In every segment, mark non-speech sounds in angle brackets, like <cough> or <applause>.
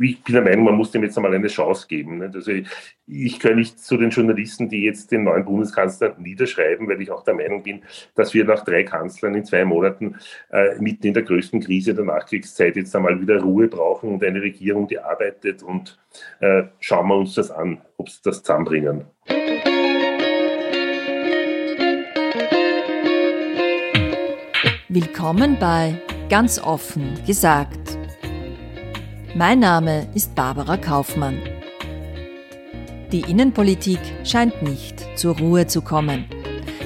Ich bin der Meinung, man muss dem jetzt einmal eine Chance geben. Also ich gehöre nicht zu den Journalisten, die jetzt den neuen Bundeskanzler niederschreiben, weil ich auch der Meinung bin, dass wir nach drei Kanzlern in zwei Monaten äh, mitten in der größten Krise der Nachkriegszeit jetzt einmal wieder Ruhe brauchen und eine Regierung, die arbeitet und äh, schauen wir uns das an, ob sie das zusammenbringen. Willkommen bei Ganz offen gesagt. Mein Name ist Barbara Kaufmann. Die Innenpolitik scheint nicht zur Ruhe zu kommen.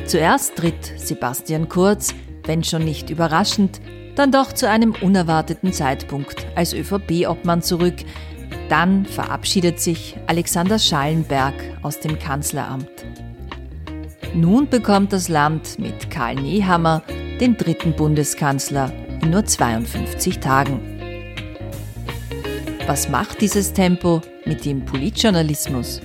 Zuerst tritt Sebastian Kurz, wenn schon nicht überraschend, dann doch zu einem unerwarteten Zeitpunkt als ÖVP-Obmann zurück. Dann verabschiedet sich Alexander Schallenberg aus dem Kanzleramt. Nun bekommt das Land mit Karl Nehammer den dritten Bundeskanzler in nur 52 Tagen. Was macht dieses Tempo mit dem Politjournalismus?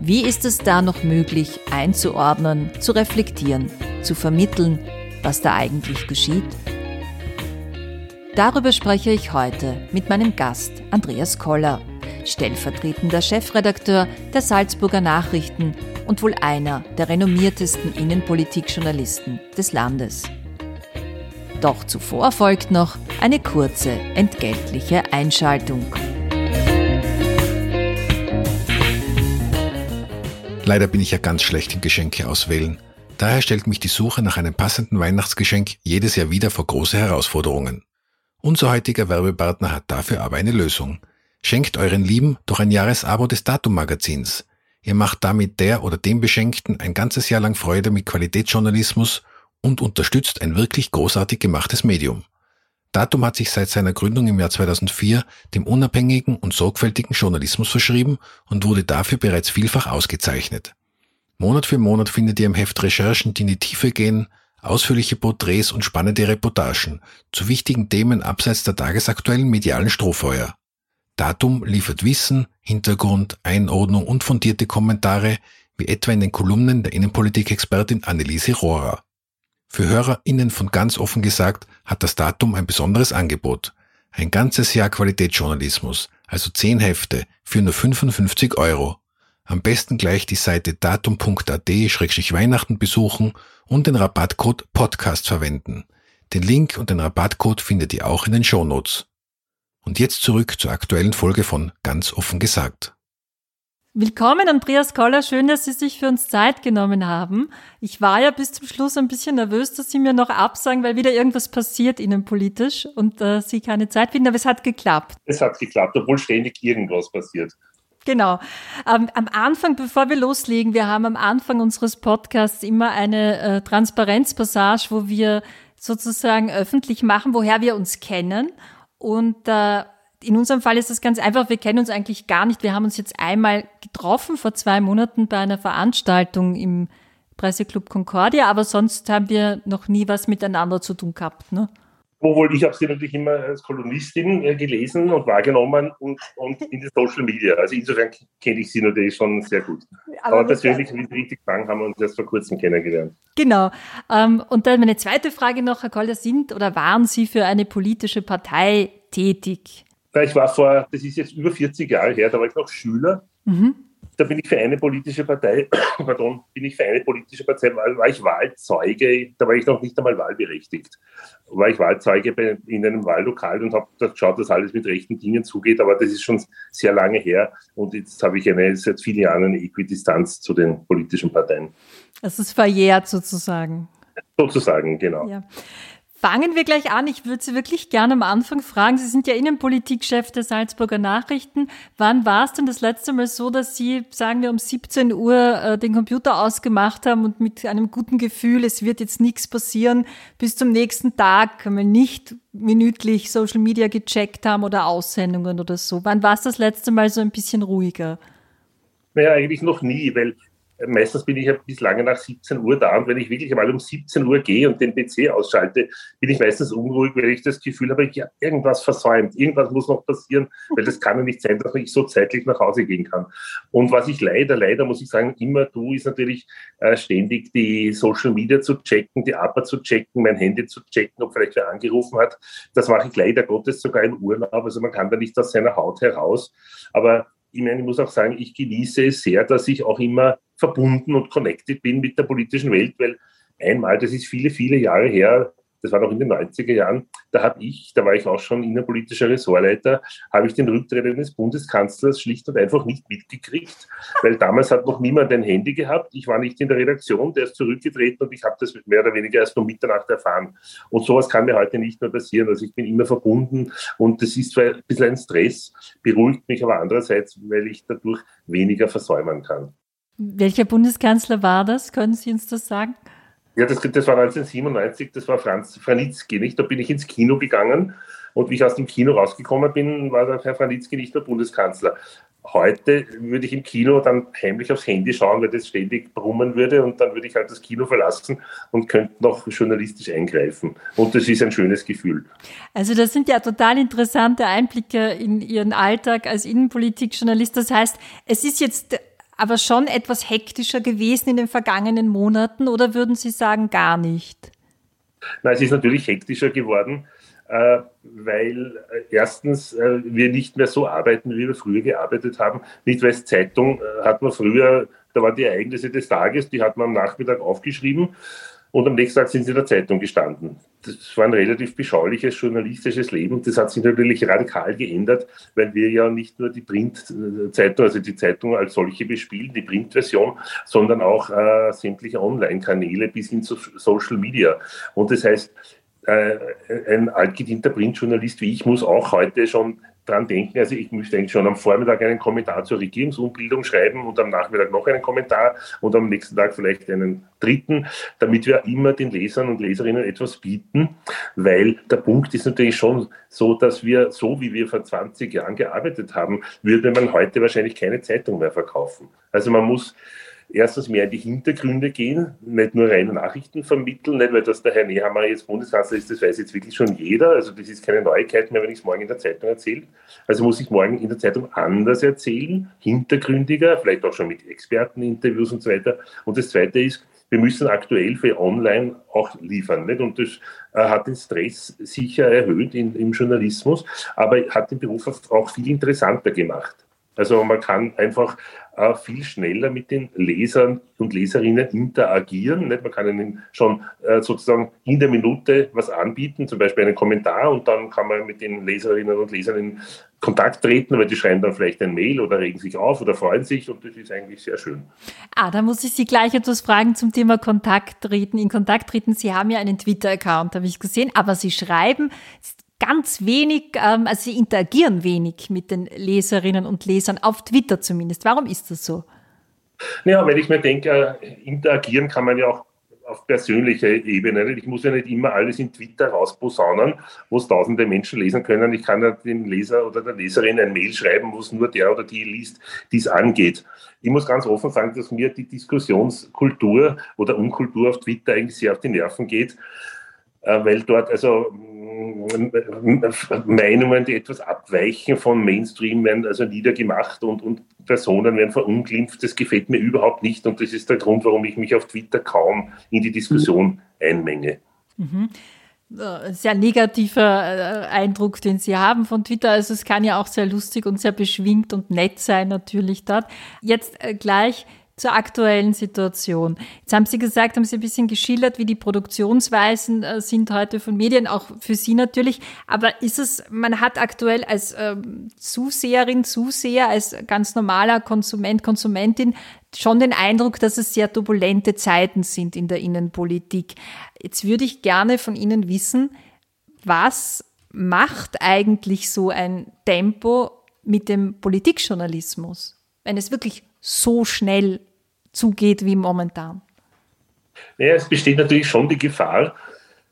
Wie ist es da noch möglich einzuordnen, zu reflektieren, zu vermitteln, was da eigentlich geschieht? Darüber spreche ich heute mit meinem Gast Andreas Koller, stellvertretender Chefredakteur der Salzburger Nachrichten und wohl einer der renommiertesten Innenpolitikjournalisten des Landes. Doch zuvor folgt noch eine kurze entgeltliche Einschaltung. Leider bin ich ja ganz schlecht im Geschenke auswählen. Daher stellt mich die Suche nach einem passenden Weihnachtsgeschenk jedes Jahr wieder vor große Herausforderungen. Unser heutiger Werbepartner hat dafür aber eine Lösung. Schenkt euren Lieben doch ein Jahresabo des Datum-Magazins. Ihr macht damit der oder dem Beschenkten ein ganzes Jahr lang Freude mit Qualitätsjournalismus und unterstützt ein wirklich großartig gemachtes Medium. Datum hat sich seit seiner Gründung im Jahr 2004 dem unabhängigen und sorgfältigen Journalismus verschrieben und wurde dafür bereits vielfach ausgezeichnet. Monat für Monat findet ihr im Heft Recherchen, die in die Tiefe gehen, ausführliche Porträts und spannende Reportagen zu wichtigen Themen abseits der tagesaktuellen medialen Strohfeuer. Datum liefert Wissen, Hintergrund, Einordnung und fundierte Kommentare, wie etwa in den Kolumnen der Innenpolitikexpertin Anneliese Rohrer. Für HörerInnen von ganz offen gesagt hat das Datum ein besonderes Angebot. Ein ganzes Jahr Qualitätsjournalismus, also 10 Hefte, für nur 55 Euro. Am besten gleich die Seite datum.at-weihnachten besuchen und den Rabattcode Podcast verwenden. Den Link und den Rabattcode findet ihr auch in den Shownotes. Und jetzt zurück zur aktuellen Folge von Ganz offen gesagt. Willkommen, Andreas Koller. Schön, dass Sie sich für uns Zeit genommen haben. Ich war ja bis zum Schluss ein bisschen nervös, dass Sie mir noch absagen, weil wieder irgendwas passiert Ihnen politisch und äh, Sie keine Zeit finden, aber es hat geklappt. Es hat geklappt, obwohl ständig irgendwas passiert. Genau. Ähm, am Anfang, bevor wir loslegen, wir haben am Anfang unseres Podcasts immer eine äh, Transparenzpassage, wo wir sozusagen öffentlich machen, woher wir uns kennen. Und äh, in unserem Fall ist es ganz einfach, wir kennen uns eigentlich gar nicht. Wir haben uns jetzt einmal getroffen vor zwei Monaten bei einer Veranstaltung im Presseclub Concordia, aber sonst haben wir noch nie was miteinander zu tun gehabt. Ne? Obwohl ich habe sie natürlich immer als Kolonistin äh, gelesen und wahrgenommen und, und in den Social Media. Also insofern kenne ich sie natürlich schon sehr gut. Aber, Aber persönlich, wie Sie richtig sagen, haben wir uns erst vor kurzem kennengelernt. Genau. Ähm, und dann meine zweite Frage noch, Herr Kolder, sind oder waren Sie für eine politische Partei tätig? Ich war vor, das ist jetzt über 40 Jahre her, da war ich noch Schüler. Mhm da bin ich für eine politische Partei, <coughs> pardon, bin ich für eine politische Partei, war, war ich Wahlzeuge, da war ich noch nicht einmal wahlberechtigt. War ich Wahlzeuge bei, in einem Wahllokal und habe geschaut, dass alles mit rechten Dingen zugeht, aber das ist schon sehr lange her und jetzt habe ich eine, seit vielen Jahren eine Äquidistanz zu den politischen Parteien. Es ist verjährt sozusagen. Sozusagen, genau. Ja. Fangen wir gleich an. Ich würde Sie wirklich gerne am Anfang fragen. Sie sind ja Innenpolitikchef der Salzburger Nachrichten. Wann war es denn das letzte Mal so, dass Sie, sagen wir, um 17 Uhr äh, den Computer ausgemacht haben und mit einem guten Gefühl, es wird jetzt nichts passieren, bis zum nächsten Tag mal nicht minütlich Social Media gecheckt haben oder Aussendungen oder so? Wann war es das letzte Mal so ein bisschen ruhiger? Naja, eigentlich noch nie, weil meistens bin ich ja bis lange nach 17 Uhr da und wenn ich wirklich einmal um 17 Uhr gehe und den PC ausschalte, bin ich meistens unruhig, weil ich das Gefühl habe, ich habe irgendwas versäumt, irgendwas muss noch passieren, weil das kann ja nicht sein, dass ich so zeitlich nach Hause gehen kann. Und was ich leider, leider muss ich sagen, immer tue, ist natürlich äh, ständig die Social Media zu checken, die APA zu checken, mein Handy zu checken, ob vielleicht wer angerufen hat. Das mache ich leider Gottes sogar im Urlaub, also man kann da nicht aus seiner Haut heraus. Aber ich meine, ich muss auch sagen, ich genieße es sehr, dass ich auch immer verbunden und connected bin mit der politischen Welt, weil einmal, das ist viele, viele Jahre her, das war noch in den 90er Jahren, da habe ich, da war ich auch schon innenpolitischer Ressortleiter, habe ich den Rücktritt eines Bundeskanzlers schlicht und einfach nicht mitgekriegt, weil damals hat noch niemand ein Handy gehabt. Ich war nicht in der Redaktion, der ist zurückgetreten und ich habe das mehr oder weniger erst um Mitternacht erfahren. Und sowas kann mir heute nicht mehr passieren. Also ich bin immer verbunden und das ist zwar ein bisschen ein Stress, beruhigt mich aber andererseits, weil ich dadurch weniger versäumen kann. Welcher Bundeskanzler war das? Können Sie uns das sagen? Ja, das, das war 1997, das war Franz Franitzky, nicht? Da bin ich ins Kino gegangen und wie ich aus dem Kino rausgekommen bin, war der Herr Franitzky nicht der Bundeskanzler. Heute würde ich im Kino dann heimlich aufs Handy schauen, weil das ständig brummen würde und dann würde ich halt das Kino verlassen und könnte noch journalistisch eingreifen. Und das ist ein schönes Gefühl. Also das sind ja total interessante Einblicke in Ihren Alltag als Innenpolitikjournalist. Das heißt, es ist jetzt aber schon etwas hektischer gewesen in den vergangenen Monaten oder würden Sie sagen gar nicht? Nein, es ist natürlich hektischer geworden, äh, weil äh, erstens äh, wir nicht mehr so arbeiten, wie wir früher gearbeitet haben. Nicht, weil es Zeitung hat man früher, da waren die Ereignisse des Tages, die hat man am Nachmittag aufgeschrieben und am nächsten Tag sind sie in der Zeitung gestanden. Das war ein relativ beschauliches journalistisches Leben. Das hat sich natürlich radikal geändert, weil wir ja nicht nur die Printzeitung, also die Zeitung als solche bespielen, die Printversion, sondern auch äh, sämtliche Online-Kanäle bis hin zu Social Media. Und das heißt, äh, ein altgedienter Printjournalist wie ich muss auch heute schon dran denken. Also ich müsste eigentlich schon am Vormittag einen Kommentar zur Regierungsumbildung schreiben und am Nachmittag noch einen Kommentar und am nächsten Tag vielleicht einen dritten, damit wir immer den Lesern und Leserinnen etwas bieten, weil der Punkt ist natürlich schon so, dass wir, so wie wir vor 20 Jahren gearbeitet haben, würde man heute wahrscheinlich keine Zeitung mehr verkaufen. Also man muss erstens mehr in die Hintergründe gehen, nicht nur reine Nachrichten vermitteln, nicht weil das der Herr Nehammer jetzt Bundeskanzler ist, das weiß jetzt wirklich schon jeder, also das ist keine Neuigkeit mehr, wenn ich es morgen in der Zeitung erzähle. Also muss ich morgen in der Zeitung anders erzählen, hintergründiger, vielleicht auch schon mit Experteninterviews und so weiter. Und das Zweite ist, wir müssen aktuell für online auch liefern. Nicht? Und das äh, hat den Stress sicher erhöht in, im Journalismus, aber hat den Beruf auch viel interessanter gemacht. Also man kann einfach äh, viel schneller mit den Lesern und Leserinnen interagieren. Nicht? Man kann ihnen schon äh, sozusagen in der Minute was anbieten, zum Beispiel einen Kommentar und dann kann man mit den Leserinnen und Lesern in Kontakt treten, weil die schreiben dann vielleicht ein Mail oder regen sich auf oder freuen sich und das ist eigentlich sehr schön. Ah, da muss ich Sie gleich etwas fragen zum Thema Kontakt treten. In Kontakt treten, Sie haben ja einen Twitter-Account, habe ich gesehen, aber Sie schreiben ganz wenig, ähm, also sie interagieren wenig mit den Leserinnen und Lesern, auf Twitter zumindest. Warum ist das so? Ja, weil ich mir denke, äh, interagieren kann man ja auch auf persönlicher Ebene. Ich muss ja nicht immer alles in Twitter rausposaunen, wo es tausende Menschen lesen können. Ich kann ja dem Leser oder der Leserin ein Mail schreiben, wo es nur der oder die liest, die es angeht. Ich muss ganz offen sagen, dass mir die Diskussionskultur oder Unkultur auf Twitter eigentlich sehr auf die Nerven geht, äh, weil dort also Meinungen, die etwas abweichen von Mainstream, werden also niedergemacht und, und Personen werden verunglimpft. Das gefällt mir überhaupt nicht und das ist der Grund, warum ich mich auf Twitter kaum in die Diskussion einmenge. Mhm. äh, sehr negativer äh, Eindruck, den Sie haben von Twitter. Also es kann ja auch sehr lustig und sehr beschwingt und nett sein natürlich dort. Jetzt äh, gleich zur aktuellen Situation. Jetzt haben Sie gesagt, haben Sie ein bisschen geschildert, wie die Produktionsweisen äh, sind heute von Medien, auch für Sie natürlich. Aber ist es, man hat aktuell als ähm, Zuseherin, Zuseher, als ganz normaler Konsument, Konsumentin schon den Eindruck, dass es sehr turbulente Zeiten sind in der Innenpolitik. Jetzt würde ich gerne von Ihnen wissen, was macht eigentlich so ein Tempo mit dem Politikjournalismus, wenn es wirklich so schnell zugeht wie momentan? Naja, es besteht natürlich schon die Gefahr,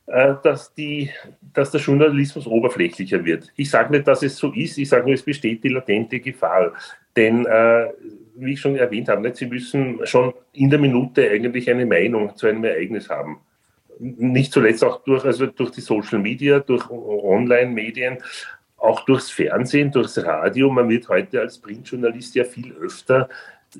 äh, dass, die, dass der Journalismus oberflächlicher wird. Ich sage nicht, dass es so ist, ich sage nur, es besteht die latente Gefahr. Denn, äh, wie ich schon erwähnt habe, nicht, Sie müssen schon in der Minute eigentlich eine Meinung zu einem Ereignis haben. Nicht zuletzt auch durch, also durch die Social Media, durch Online-Medien, auch durchs Fernsehen, durchs Radio. Man wird heute als Printjournalist ja viel öfter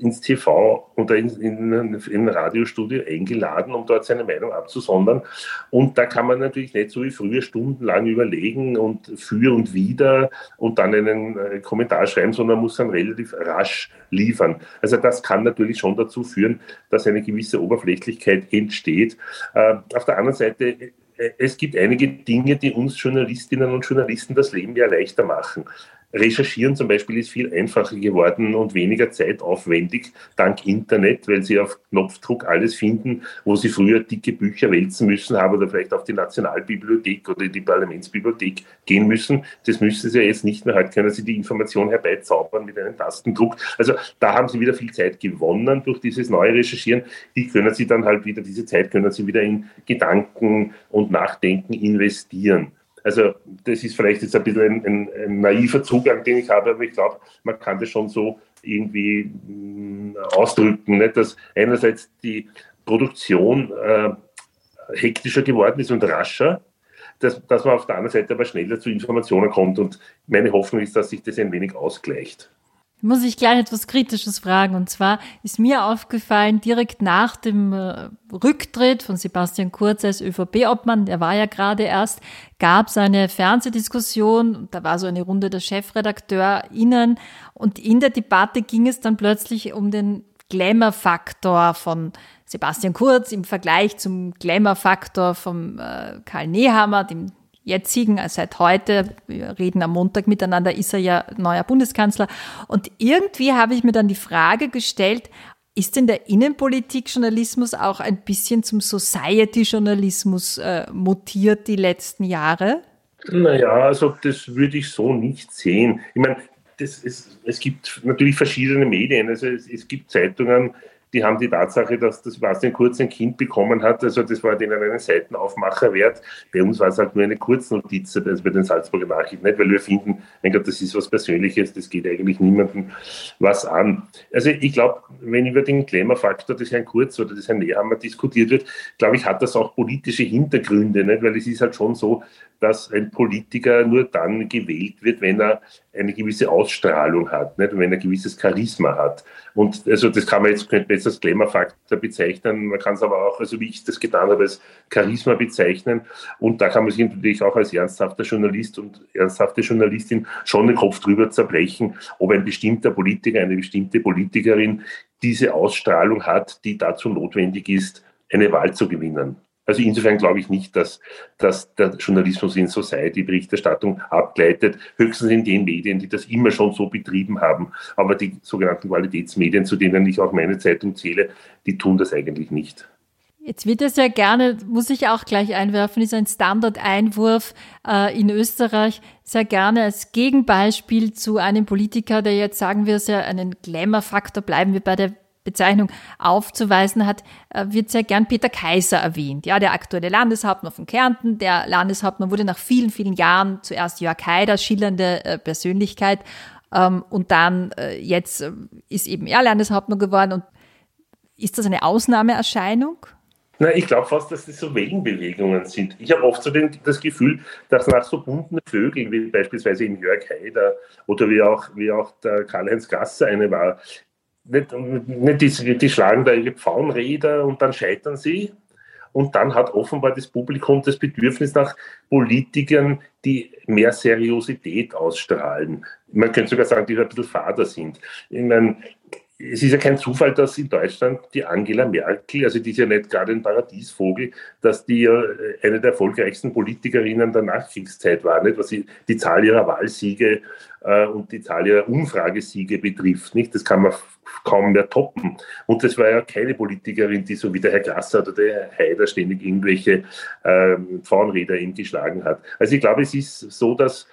ins TV oder in, in, in Radiostudio eingeladen, um dort seine Meinung abzusondern. Und da kann man natürlich nicht so wie früher stundenlang überlegen und für und wieder und dann einen äh, Kommentar schreiben, sondern muss dann relativ rasch liefern. Also das kann natürlich schon dazu führen, dass eine gewisse Oberflächlichkeit entsteht. Äh, auf der anderen Seite äh, es gibt einige Dinge, die uns Journalistinnen und Journalisten das Leben ja leichter machen. Recherchieren zum Beispiel ist viel einfacher geworden und weniger zeitaufwendig dank Internet, weil Sie auf Knopfdruck alles finden, wo Sie früher dicke Bücher wälzen müssen haben oder vielleicht auf die Nationalbibliothek oder die Parlamentsbibliothek gehen müssen. Das müssen Sie ja jetzt nicht mehr. Heute können Sie die Information herbeizaubern mit einem Tastendruck. Also da haben Sie wieder viel Zeit gewonnen durch dieses neue Recherchieren. Die können Sie dann halt wieder, diese Zeit können Sie wieder in Gedanken und Nachdenken investieren. Also das ist vielleicht jetzt ein bisschen ein, ein, ein naiver Zugang, den ich habe, aber ich glaube, man kann das schon so irgendwie mh, mm, ausdrücken, nicht? dass einerseits die Produktion äh, hektischer geworden ist und rascher, dass, dass man auf der anderen Seite aber schneller zu Informationen kommt. Und meine Hoffnung ist, dass sich das ein wenig ausgleicht muss ich gleich etwas Kritisches fragen. Und zwar ist mir aufgefallen, direkt nach dem äh, Rücktritt von Sebastian Kurz als ÖVP-Obmann, der war ja gerade erst, gab es eine Fernsehdiskussion. Da war so eine Runde der ChefredakteurInnen. Und in der Debatte ging es dann plötzlich um den Glamour-Faktor von Sebastian Kurz im Vergleich zum Glamour-Faktor von äh, Karl Nehammer, dem jetzigen, also seit heute, wir reden am Montag miteinander, ist er ja neuer Bundeskanzler. Und irgendwie habe ich mir dann die Frage gestellt, ist denn der Innenpolitik-Journalismus auch ein bisschen zum Society-Journalismus äh, mutiert die letzten Jahre? Naja, also das würde ich so nicht sehen. Ich meine, ist, es gibt natürlich verschiedene Medien. Also es, es gibt Zeitungen, die haben die Tatsache, dass das Sebastian Kurz ein Kind bekommen hat, also das war denen einen Seitenaufmacher wert. Bei uns war es halt nur eine Kurznotiz, also bei den Salzburger Nachrichten nicht, weil wir finden, mein Gott, das ist was Persönliches, das geht eigentlich niemandem was an. Also ich glaube, wenn über den Glamour-Faktor des Herrn Kurz oder des Herrn Nehammer diskutiert wird, glaube ich, hat das auch politische Hintergründe, nicht? weil es ist halt schon so, dass ein Politiker nur dann gewählt wird, wenn er eine gewisse Ausstrahlung hat, nicht? wenn er ein gewisses Charisma hat. Und also das kann man jetzt, könnte man jetzt als Glamour-Faktor bezeichnen, man kann es aber auch, also wie ich das getan habe, als Charisma bezeichnen. Und da kann man sich natürlich auch als ernsthafter Journalist und ernsthafte Journalistin schon den Kopf drüber zerbrechen, ob ein bestimmter Politiker, eine bestimmte Politikerin diese Ausstrahlung hat, die dazu notwendig ist, eine Wahl zu gewinnen. Also insofern glaube ich nicht, dass, dass der Journalismus in Society-Berichterstattung abgleitet, höchstens in den Medien, die das immer schon so betrieben haben. Aber die sogenannten Qualitätsmedien, zu denen ich auch meine Zeitung zähle, die tun das eigentlich nicht. Jetzt wird es ja gerne, muss ich auch gleich einwerfen, ist ein Standardeinwurf äh, in Österreich sehr gerne als Gegenbeispiel zu einem Politiker, der jetzt, sagen wir es ja, einen Glamour-Faktor, bleiben wir bei der Bezeichnung aufzuweisen hat, äh, wird sehr gern Peter Kaiser erwähnt. Ja, der aktuelle Landeshauptmann von Kärnten. Der Landeshauptmann wurde nach vielen, vielen Jahren zuerst Jörg Haider, schillernde äh, Persönlichkeit. Ähm, und dann äh, jetzt ist eben er Landeshauptmann geworden. Und ist das eine Ausnahmeerscheinung? Na, ich glaube fast, dass das so Wellenbewegungen sind. Ich habe oft so den, das Gefühl, dass nach so bunten Vögeln, wie beispielsweise in Jörg Haider oder wie auch, wie auch der Karl-Heinz Gasser eine war, nicht, nicht die, die schlagen da ihre Pfauenräder und dann scheitern sie. Und dann hat offenbar das Publikum das Bedürfnis nach Politikern, die mehr Seriosität ausstrahlen. Man könnte sogar sagen, die ein bisschen fader sind. Ich meine, es ist ja kein Zufall, dass in Deutschland die Angela Merkel, also die ist ja nicht gerade ein Paradiesvogel, dass die ja eine der erfolgreichsten Politikerinnen der Nachkriegszeit war, nicht? was die, Zahl ihrer Wahlsiege äh, und die Zahl ihrer Umfragesiege betrifft. Nicht? Das kann man kaum mehr toppen. Und das war ja keine Politikerin, die so wie der Herr Grasser oder der Herr Haider ständig irgendwelche ähm, Frauenräder ihm geschlagen hat. Also ich glaube, es ist so, dass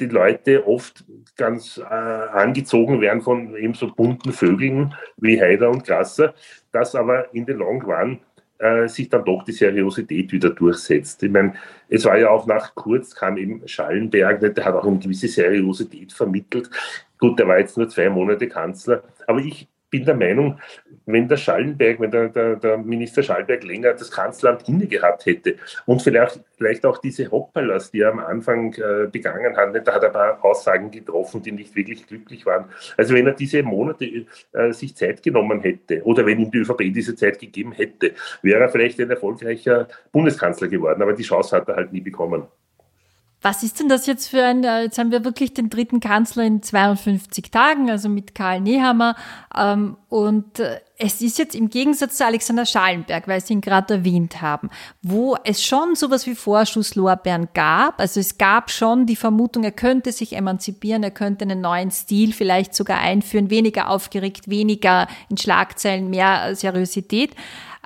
die Leute oft ganz äh, angezogen werden von eben so bunten Vögeln wie Haider und Grasser, dass aber in der Long Run äh, sich dann doch die Seriosität wieder durchsetzt. Ich meine, es war ja auch nach Kurz kam eben Schallenberg, der hat auch eine gewisse Seriosität vermittelt. Gut, der war jetzt nur zwei Monate Kanzler, aber ich bin der Meinung, wenn der Schallenberg, wenn der, der, der, Minister Schallenberg länger das Kanzleramt inne gehabt hätte und vielleicht, vielleicht auch diese Hoppalas, die er am Anfang äh, begangen hat, da hat er ein paar Aussagen getroffen, die nicht wirklich glücklich waren. Also wenn er diese Monate äh, sich Zeit genommen hätte oder wenn ihm die ÖVP diese Zeit gegeben hätte, wäre er vielleicht ein erfolgreicher Bundeskanzler geworden, aber die Chance hat er halt nie bekommen. Was ist denn das jetzt für ein, äh, jetzt haben wir wirklich den dritten Kanzler in 52 Tagen, also mit Karl Nehammer. Ähm, und äh, es ist jetzt im Gegensatz zu Alexander Schallenberg, weil Sie ihn gerade erwähnt haben, wo es schon sowas wie Vorschusslorbeeren gab. Also es gab schon die Vermutung, er könnte sich emanzipieren, er könnte einen neuen Stil vielleicht sogar einführen, weniger aufgeregt, weniger in Schlagzeilen, mehr Seriosität.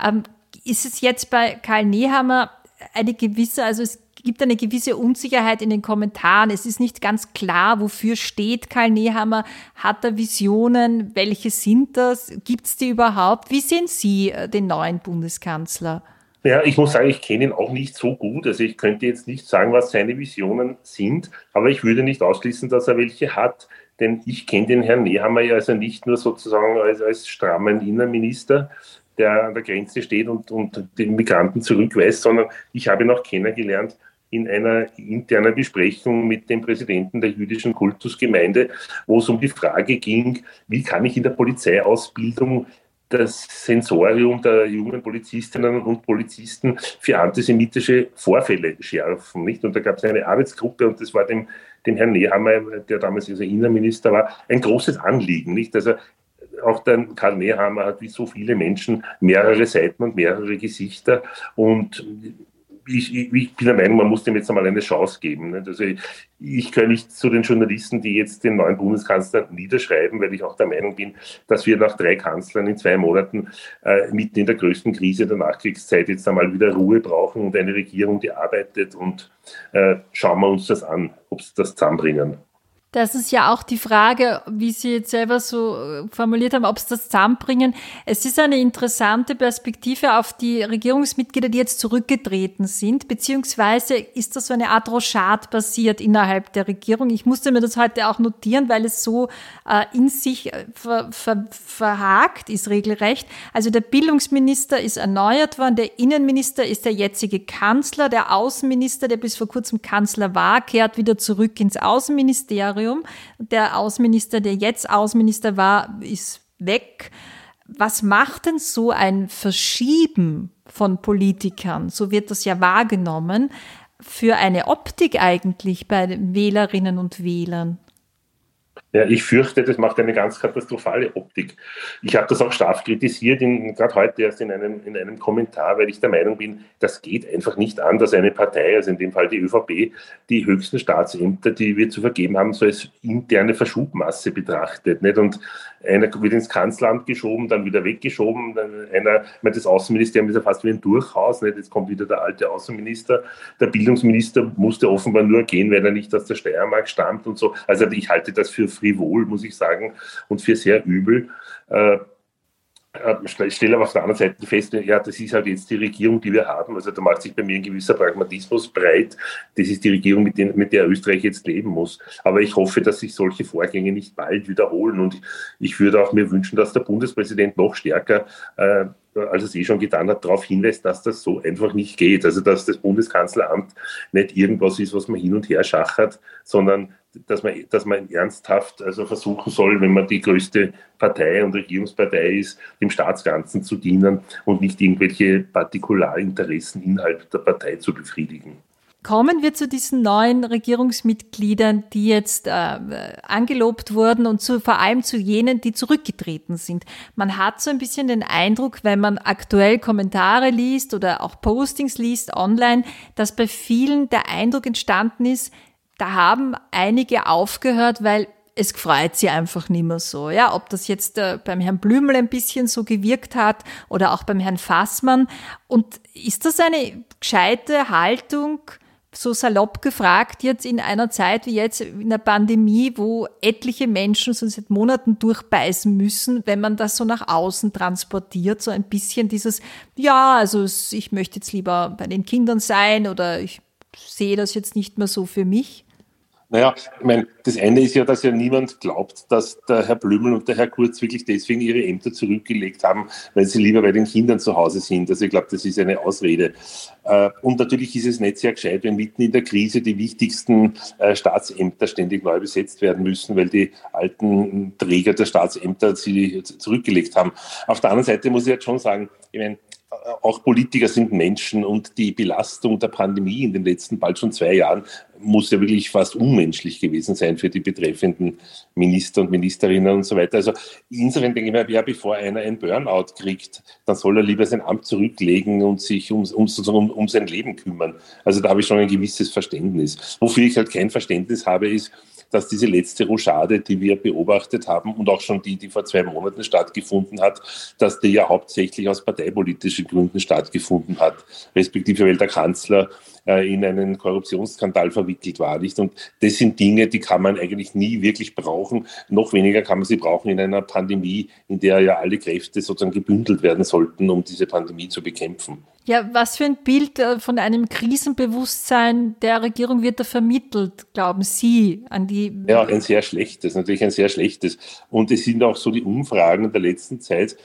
Ähm, ist es jetzt bei Karl Nehammer eine gewisse, also es gibt eine gewisse Unsicherheit in den Kommentaren. Es ist nicht ganz klar, wofür steht Karl Nehammer. Hat er Visionen? Welche sind das? Gibt es die überhaupt? Wie sehen Sie äh, den neuen Bundeskanzler? Ja, ich muss sagen, ich kenne ihn auch nicht so gut. Also ich könnte jetzt nicht sagen, was seine Visionen sind, aber ich würde nicht ausschließen, dass er welche hat. Denn ich kenne den Herrn Nehammer ja also nicht nur sozusagen als, als strammen Innenminister, der an der Grenze steht und, und den Migranten zurückweist, sondern ich habe ihn auch kennengelernt in einer internen Besprechung mit dem Präsidenten der jüdischen Kultusgemeinde, wo es um die Frage ging, wie kann ich in der Polizeiausbildung das Sensorium der jungen Polizistinnen und Polizisten für antisemitische Vorfälle schärfen. Nicht? Und da gab es eine Arbeitsgruppe und das war dem, dem Herrn Nehammer, der damals also Innenminister war, ein großes Anliegen. Nicht? Also auch der Karl Nehammer hat wie so viele Menschen mehrere Seiten und mehrere Gesichter und ich, ich, bin der Meinung, man muss dem jetzt einmal eine Chance geben. Also ich, ich gehöre nicht zu den Journalisten, die jetzt den neuen Bundeskanzler niederschreiben, weil ich auch der Meinung bin, dass wir nach drei Kanzlern in zwei Monaten äh, mitten in der größten Krise der Nachkriegszeit jetzt einmal wieder Ruhe brauchen und eine Regierung, die arbeitet und äh, schauen wir uns das an, ob sie das zusammenbringen. Das ist ja auch die Frage, wie Sie jetzt selber so äh, formuliert haben, ob es das zusammenbringen. Es ist eine interessante Perspektive auf die Regierungsmitglieder, die jetzt zurückgetreten sind, beziehungsweise ist das so eine Art Rochade passiert innerhalb der Regierung. Ich musste mir das heute auch notieren, weil es so äh, in sich äh, ver, ver, verhakt ist, regelrecht. Also der Bildungsminister ist erneuert worden, der Innenminister ist der jetzige Kanzler, der Außenminister, der bis vor kurzem Kanzler war, kehrt wieder zurück ins Außenministerium. Ministerium. Der Außenminister, der jetzt Außenminister war, ist weg. Was macht denn so ein Verschieben von Politikern, so wird das ja wahrgenommen, für eine Optik eigentlich bei den Wählerinnen und Wählern? Ja, ich fürchte, das macht eine ganz katastrophale Optik. Ich habe das auch scharf kritisiert, gerade heute erst in einem, in einem Kommentar, weil ich der Meinung bin, das geht einfach nicht an, dass eine Partei, also in dem Fall die ÖVP, die höchsten Staatsämter, die wir zu vergeben haben, so als interne Verschubmasse betrachtet. Nicht? Und einer wird ins Kanzleramt geschoben, dann wieder weggeschoben. Einer, ich meine, das Außenministerium ist ja fast wie ein Durchhaus. Nicht? Jetzt kommt wieder der alte Außenminister. Der Bildungsminister musste offenbar nur gehen, weil er nicht aus der Steiermark stammt und so. Also ich halte das für frivol, muss ich sagen, und für sehr übel. Äh, ich stelle aber auf der anderen Seite fest, ja, das ist halt jetzt die Regierung, die wir haben. Also da macht sich bei mir ein gewisser Pragmatismus breit. Das ist die Regierung, mit, den, mit der Österreich jetzt leben muss. Aber ich hoffe, dass sich solche Vorgänge nicht bald wiederholen. Und ich würde auch mir wünschen, dass der Bundespräsident noch stärker äh, als es eh schon getan hat, darauf hinweist, dass das so einfach nicht geht. Also dass das Bundeskanzleramt nicht irgendwas ist, was man hin und her schachert, sondern dass man, dass man ernsthaft also versuchen soll, wenn man die größte Partei und Regierungspartei ist, dem Staatsganzen zu dienen und nicht irgendwelche Partikularinteressen innerhalb der Partei zu befriedigen. Kommen wir zu diesen neuen Regierungsmitgliedern, die jetzt äh, angelobt wurden und zu, vor allem zu jenen, die zurückgetreten sind. Man hat so ein bisschen den Eindruck, wenn man aktuell Kommentare liest oder auch Postings liest online, dass bei vielen der Eindruck entstanden ist, da haben einige aufgehört, weil es freut sie einfach nicht mehr so. Ja, ob das jetzt äh, beim Herrn Blümel ein bisschen so gewirkt hat oder auch beim Herrn Fassmann. Und ist das eine gescheite Haltung, so salopp gefragt, jetzt in einer Zeit wie jetzt in der Pandemie, wo etliche Menschen so seit Monaten durchbeißen müssen, wenn man das so nach außen transportiert, so ein bisschen dieses, ja, also ich möchte jetzt lieber bei den Kindern sein oder ich sehe das jetzt nicht mehr so für mich? Naja, ich meine, das eine ist ja, dass ja niemand glaubt, dass der Herr Blümel und der Herr Kurz wirklich deswegen ihre Ämter zurückgelegt haben, weil sie lieber bei den Kindern zu Hause sind. Also ich glaube, das ist eine Ausrede. Äh, und natürlich ist es nicht sehr gescheit, wenn mitten in der Krise die wichtigsten äh, Staatsämter ständig neu besetzt werden müssen, weil die alten Träger der Staatsämter sie zurückgelegt haben. Auf der anderen Seite muss ich jetzt schon sagen, ich meine, auch Politiker sind Menschen und die Belastung der Pandemie in den letzten bald schon zwei Jahren muss ja wirklich fast unmenschlich gewesen sein für die betreffenden Minister und Ministerinnen und so weiter. Also insofern denke ich mir, ja, bevor einer ein Burnout kriegt, dann soll er lieber sein Amt zurücklegen und sich um, um, um, um sein Leben kümmern. Also da habe ich schon ein gewisses Verständnis. Wofür ich halt kein Verständnis habe, ist, dass diese letzte Rochade, die wir beobachtet haben und auch schon die, die vor zwei Monaten stattgefunden hat, dass die ja hauptsächlich aus parteipolitischen Gründen stattgefunden hat, respektive weil der Kanzler in einen Korruptionsskandal verwickelt war. Nicht? Und das sind Dinge, die kann man eigentlich nie wirklich brauchen. Noch weniger kann man sie brauchen in einer Pandemie, in der ja alle Kräfte sozusagen gebündelt werden sollten, um diese Pandemie zu bekämpfen. Ja, was für ein Bild äh, von einem Krisenbewusstsein der Regierung wird da vermittelt, glauben Sie, an die? Ja, ein sehr schlechtes, natürlich ein sehr schlechtes. Und es sind auch so die Umfragen der letzten Zeit, äh,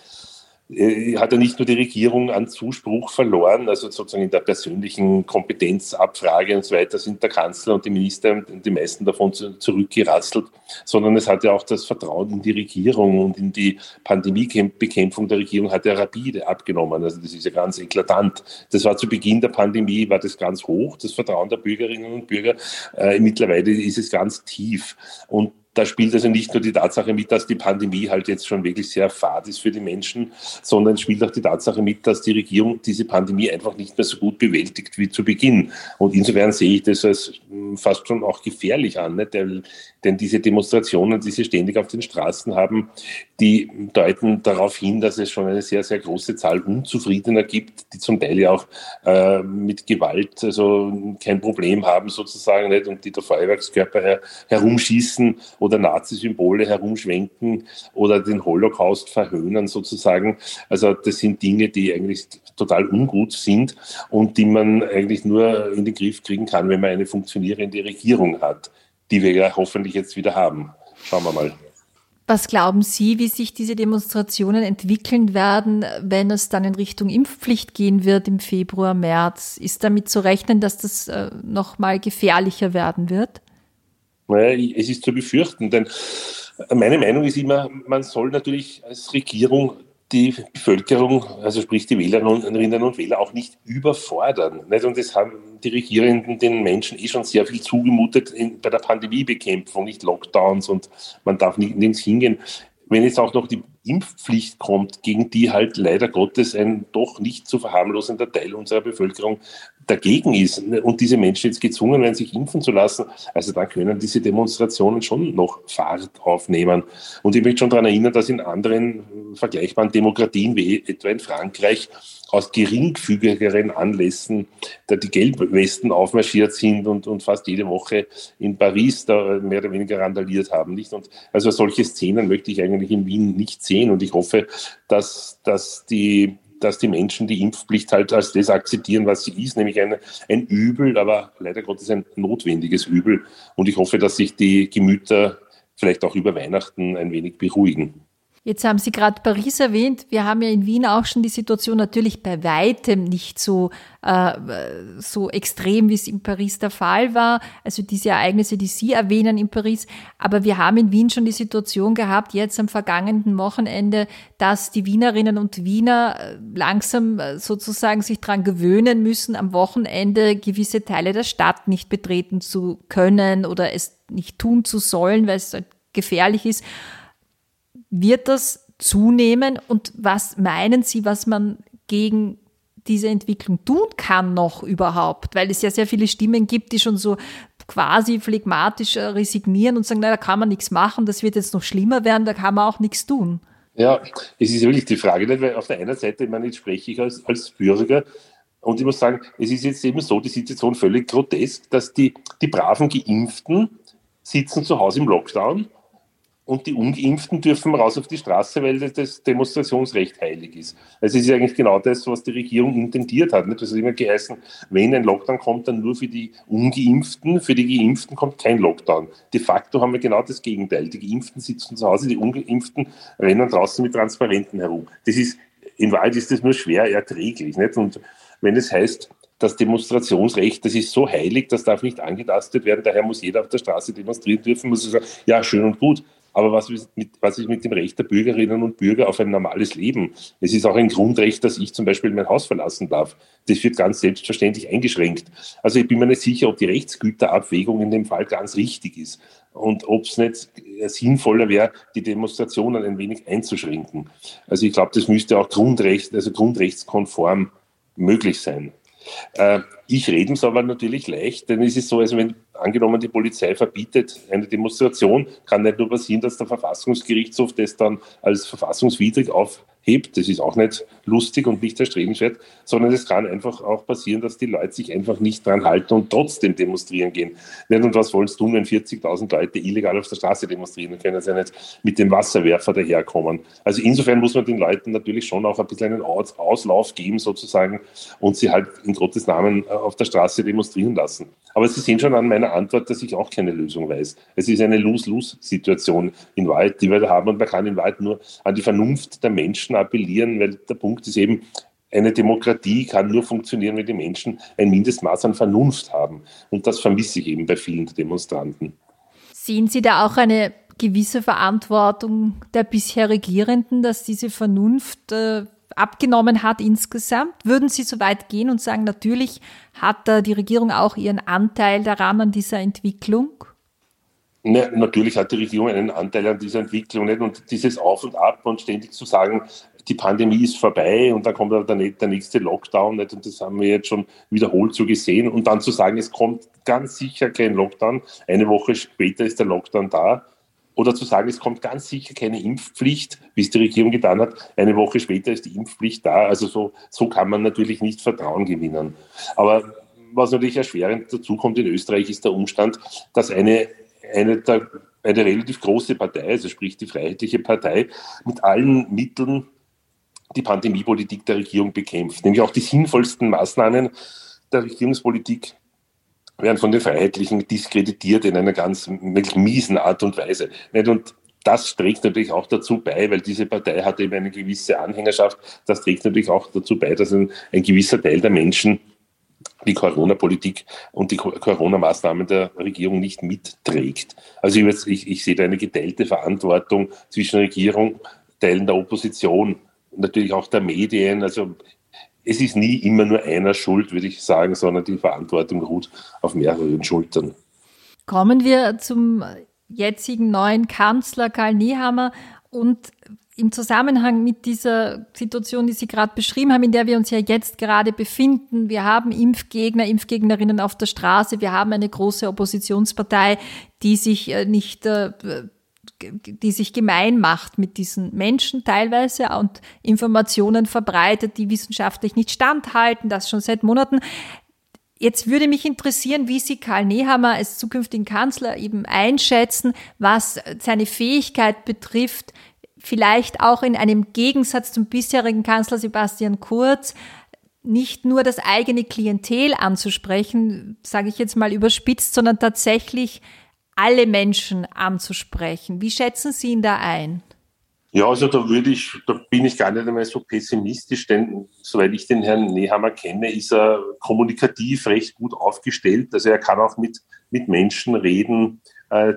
hat er nicht nur die Regierung an Zuspruch verloren, also sozusagen in der persönlichen Kompetenzabfrage und so weiter sind der Kanzler und die Minister die meisten davon zurückgerasselt, sondern es hat ja auch das Vertrauen in die Regierung und in die Pandemiebekämpfung der Regierung hat er rapide abgenommen. Also das ist ja ganz eklatant. Das war zu Beginn der Pandemie, war das ganz hoch, das Vertrauen der Bürgerinnen und Bürger. Äh, mittlerweile ist es ganz tief. Und da spielt also nicht nur die Tatsache mit, dass die Pandemie halt jetzt schon wirklich sehr fad ist für die Menschen, sondern spielt auch die Tatsache mit, dass die Regierung diese Pandemie einfach nicht mehr so gut bewältigt wie zu Beginn. Und insofern sehe ich das als hm, fast schon auch gefährlich an, nicht? denn diese Demonstrationen, die sie ständig auf den Straßen haben, die deuten darauf hin, dass es schon eine sehr, sehr große Zahl Unzufriedener gibt, die zum Teil ja auch äh, mit Gewalt also kein Problem haben sozusagen nicht und die der Feuerwerkskörper her, herumschießen oder Nazi-Symbole herumschwenken oder den Holocaust verhöhnen sozusagen. Also das sind Dinge, die eigentlich total ungut sind und die man eigentlich nur in den Griff kriegen kann, wenn man eine funktionierende Regierung hat, die wir ja hoffentlich jetzt wieder haben. Schauen wir mal. Was glauben Sie, wie sich diese Demonstrationen entwickeln werden, wenn es dann in Richtung Impfpflicht gehen wird im Februar, März? Ist damit zu rechnen, dass das äh, noch mal gefährlicher werden wird? Naja, es ist zu befürchten, denn meine Meinung ist immer, man soll natürlich als Regierung die Bevölkerung, also sprich die Wählerinnen und Wähler, auch nicht überfordern. Und das haben die Regierenden den Menschen eh schon sehr viel zugemutet bei der Pandemiebekämpfung, nicht Lockdowns und man darf nirgends hingehen. Wenn jetzt auch noch die Impfpflicht kommt, gegen die halt leider Gottes ein doch nicht zu verharmlosender Teil unserer Bevölkerung dagegen ist und diese Menschen jetzt gezwungen werden, sich impfen zu lassen, also dann können diese Demonstrationen schon noch Fahrt aufnehmen. Und ich möchte schon daran erinnern, dass in anderen vergleichbaren Demokratien, wie etwa in Frankreich, aus geringfügigeren Anlässen da die Gelbwesten aufmarschiert sind und, und fast jede Woche in Paris da mehr oder weniger randaliert haben. Nicht? Und also solche Szenen möchte ich eigentlich in Wien nicht sehen und ich hoffe, dass, dass die dass die Menschen die Impfpflicht halt als das akzeptieren, was sie ist, nämlich ein, ein Übel, aber leider Gottes ein notwendiges Übel. Und ich hoffe, dass sich die Gemüter vielleicht auch über Weihnachten ein wenig beruhigen. Jetzt haben Sie gerade Paris erwähnt. Wir haben ja in Wien auch schon die Situation natürlich bei weitem nicht so, äh, so extrem, wie es in Paris der Fall war. Also diese Ereignisse, die Sie erwähnen in Paris. Aber wir haben in Wien schon die Situation gehabt, jetzt am vergangenen Wochenende, dass die Wienerinnen und Wiener äh, langsam äh, sozusagen sich dran gewöhnen müssen, am Wochenende gewisse Teile der Stadt nicht betreten zu können oder es nicht tun zu sollen, weil es halt gefährlich ist. Wird das zunehmen und was meinen Sie, was man gegen diese Entwicklung tun kann noch überhaupt? Weil es ja sehr viele Stimmen gibt, die schon so quasi phlegmatisch äh, resignieren und sagen, na, da kann man nichts machen, das wird jetzt noch schlimmer werden, da kann man auch nichts tun. Ja, es ist wirklich die Frage, weil auf der einen Seite, ich meine, jetzt spreche ich als, als Bürger und ich muss sagen, es ist jetzt eben so die Situation völlig grotesk, dass die, die braven Geimpften sitzen zu Hause im Lockdown und die Ungeimpften dürfen raus auf die Straße, weil das Demonstrationsrecht heilig ist. Also es ist eigentlich genau das, was die Regierung intendiert hat. Das hat immer geheißen, wenn ein Lockdown kommt, dann nur für die Ungeimpften, für die Geimpften kommt kein Lockdown. De facto haben wir genau das Gegenteil. Die Geimpften sitzen zu Hause, die Ungeimpften rennen draußen mit Transparenten herum. Das ist, in Wahrheit ist das nur schwer erträglich. Nicht? Und wenn es heißt, das Demonstrationsrecht, das ist so heilig, das darf nicht angetastet werden, daher muss jeder auf der Straße demonstrieren dürfen, muss sagen, ja, schön und gut. Aber was, mit, was ist mit dem Recht der Bürgerinnen und Bürger auf ein normales Leben? Es ist auch ein Grundrecht, dass ich zum Beispiel mein Haus verlassen darf. Das wird ganz selbstverständlich eingeschränkt. Also ich bin mir nicht sicher, ob die Rechtsgüterabwägung in dem Fall ganz richtig ist und ob es nicht sinnvoller wäre, die Demonstrationen ein wenig einzuschränken. Also ich glaube, das müsste auch Grundrecht, also grundrechtskonform möglich sein. Äh, ich rede es aber natürlich leicht, denn es ist so, also wenn angenommen die Polizei verbietet eine Demonstration, kann nicht nur passieren, dass der Verfassungsgerichtshof das dann als verfassungswidrig auf hebt. Das ist auch nicht lustig und nicht erstrebenswert, sondern es kann einfach auch passieren, dass die Leute sich einfach nicht dran halten und trotzdem demonstrieren gehen. Und was wollen sie tun, wenn 40.000 Leute illegal auf der Straße demonstrieren? Dann können sie ja nicht mit dem Wasserwerfer daherkommen. Also insofern muss man den Leuten natürlich schon auch ein bisschen einen Auslauf geben sozusagen und sie halt in Gottes Namen äh, auf der Straße demonstrieren lassen. Aber Sie sehen schon an meiner Antwort, dass ich auch keine Lösung weiß. Es ist eine Lose-Lose-Situation in Wahrheit, die wir da haben und man kann in Wahrheit nur an die Vernunft der Menschen Menschen appellieren, weil der Punkt ist eben, eine Demokratie kann nur funktionieren, wenn die Menschen ein Mindestmaß an Vernunft haben. Und das vermisse ich eben bei vielen Demonstranten. Sehen Sie da auch eine gewisse Verantwortung der bisher Regierenden, dass diese Vernunft äh, abgenommen hat insgesamt? Würden Sie so weit gehen und sagen, natürlich hat da die Regierung auch ihren Anteil daran an dieser Entwicklung? Ne, natürlich hat die Regierung einen Anteil an dieser Entwicklung nicht. Und dieses Auf und Ab und ständig zu sagen, die Pandemie ist vorbei und dann kommt der, der nächste Lockdown nicht. Und das haben wir jetzt schon wiederholt so gesehen. Und dann zu sagen, es kommt ganz sicher kein Lockdown, eine Woche später ist der Lockdown da. Oder zu sagen, es kommt ganz sicher keine Impfpflicht, wie es die Regierung getan hat, eine Woche später ist die Impfpflicht da, also so, so kann man natürlich nicht Vertrauen gewinnen. Aber was natürlich erschwerend dazu kommt in Österreich, ist der Umstand, dass eine eine, der, eine relativ große Partei, also sprich die Freiheitliche Partei, mit allen Mitteln die Pandemiepolitik der Regierung bekämpft. Nämlich auch die sinnvollsten Maßnahmen der Regierungspolitik werden von den Freiheitlichen diskreditiert in einer ganz miesen Art und Weise. Und das trägt natürlich auch dazu bei, weil diese Partei hat eben eine gewisse Anhängerschaft, das trägt natürlich auch dazu bei, dass ein, ein gewisser Teil der Menschen die Corona-Politik und die Corona-Maßnahmen der Regierung nicht mitträgt. Also ich, ich, sehe da eine geteilte Verantwortung zwischen Regierung, Teilen der Opposition, natürlich auch der Medien. Also es ist nie immer nur einer schuld, würde ich sagen, sondern die Verantwortung ruht auf mehreren Schultern. Kommen wir zum jetzigen neuen Kanzler Karl Nehammer und im Zusammenhang mit dieser Situation, die Sie gerade beschrieben haben, in der wir uns ja jetzt gerade befinden, wir haben Impfgegner, Impfgegnerinnen auf der Straße, wir haben eine große Oppositionspartei, die sich äh, nicht äh, die sich gemein macht mit diesen Menschen teilweise und Informationen verbreitet, die wissenschaftlich nicht standhalten, das schon seit Monaten. Jetzt würde mich interessieren, wie Sie Karl Nehammer als zukünftigen Kanzler eben einschätzen, was seine Fähigkeit betrifft, vielleicht auch in einem Gegensatz zum bisherigen Kanzler Sebastian Kurz nicht nur das eigene Klientel anzusprechen, sage ich jetzt mal überspitzt, sondern tatsächlich alle Menschen anzusprechen. Wie schätzen Sie ihn da ein? Ja, also da würde ich, da bin ich gar nicht einmal so pessimistisch, denn soweit ich den Herrn Nehammer kenne, ist er kommunikativ recht gut aufgestellt. Also er kann auch mit, mit Menschen reden,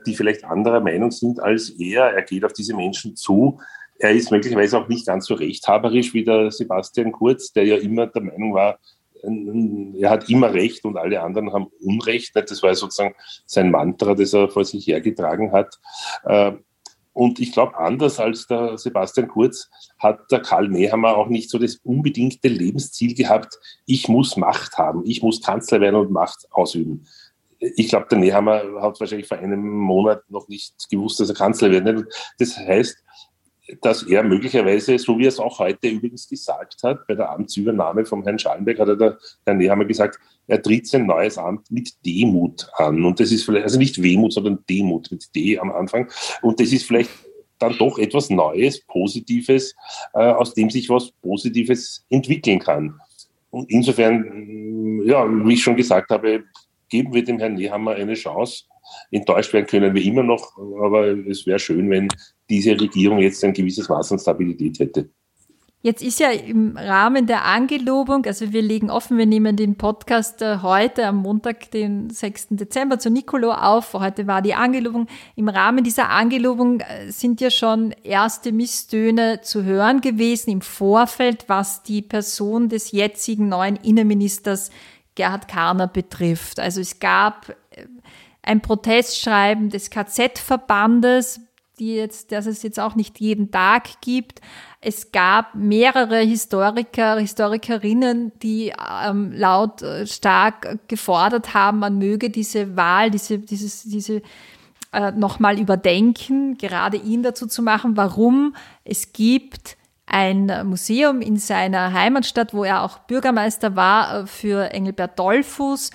die vielleicht anderer Meinung sind als er. Er geht auf diese Menschen zu. Er ist möglicherweise auch nicht ganz so rechthaberisch wie der Sebastian Kurz, der ja immer der Meinung war, er hat immer Recht und alle anderen haben Unrecht. Das war sozusagen sein Mantra, das er vor sich hergetragen hat. Äh, und ich glaube, anders als der Sebastian Kurz hat der Karl Nehammer auch nicht so das unbedingte Lebensziel gehabt, ich muss Macht haben, ich muss Kanzler werden und Macht ausüben. Ich glaube, der Nehammer hat wahrscheinlich vor einem Monat noch nicht gewusst, dass er Kanzler wird. Das heißt, dass er möglicherweise, so wie er es auch heute übrigens gesagt hat, bei der Amtsübernahme von Herrn Schallenberg hat er der Herr Nehammer gesagt, er tritt sein neues Amt mit Demut an. Und das ist vielleicht, also nicht Wehmut, sondern Demut mit D am Anfang. Und das ist vielleicht dann doch etwas Neues, Positives, äh, aus dem sich was Positives entwickeln kann. Und insofern, ja, wie ich schon gesagt habe, geben wir dem Herrn Nehammer eine Chance. Enttäuscht werden können wir immer noch, aber es wäre schön, wenn diese Regierung jetzt ein gewisses Maß an Stabilität hätte. Jetzt ist ja im Rahmen der Angelobung, also wir legen offen, wir nehmen den Podcast äh, heute am Montag, den 6. Dezember zu Nicolo auf. Heute war die Angelobung. Im Rahmen dieser Angelobung äh, sind ja schon erste Misstöne zu hören gewesen im Vorfeld, was die Person des jetzigen neuen Innenministers Gerhard Karner betrifft. Also es gab äh, ein Protestschreiben des KZ-Verbandes, jetzt, dass es jetzt auch nicht jeden Tag gibt. Es gab mehrere Historiker, Historikerinnen, die ähm, laut äh, stark gefordert haben, man möge diese Wahl, diese, dieses, diese äh, nochmal überdenken, gerade ihn dazu zu machen, warum es gibt ein Museum in seiner Heimatstadt, wo er auch Bürgermeister war, äh, für Engelbert Dollfuß,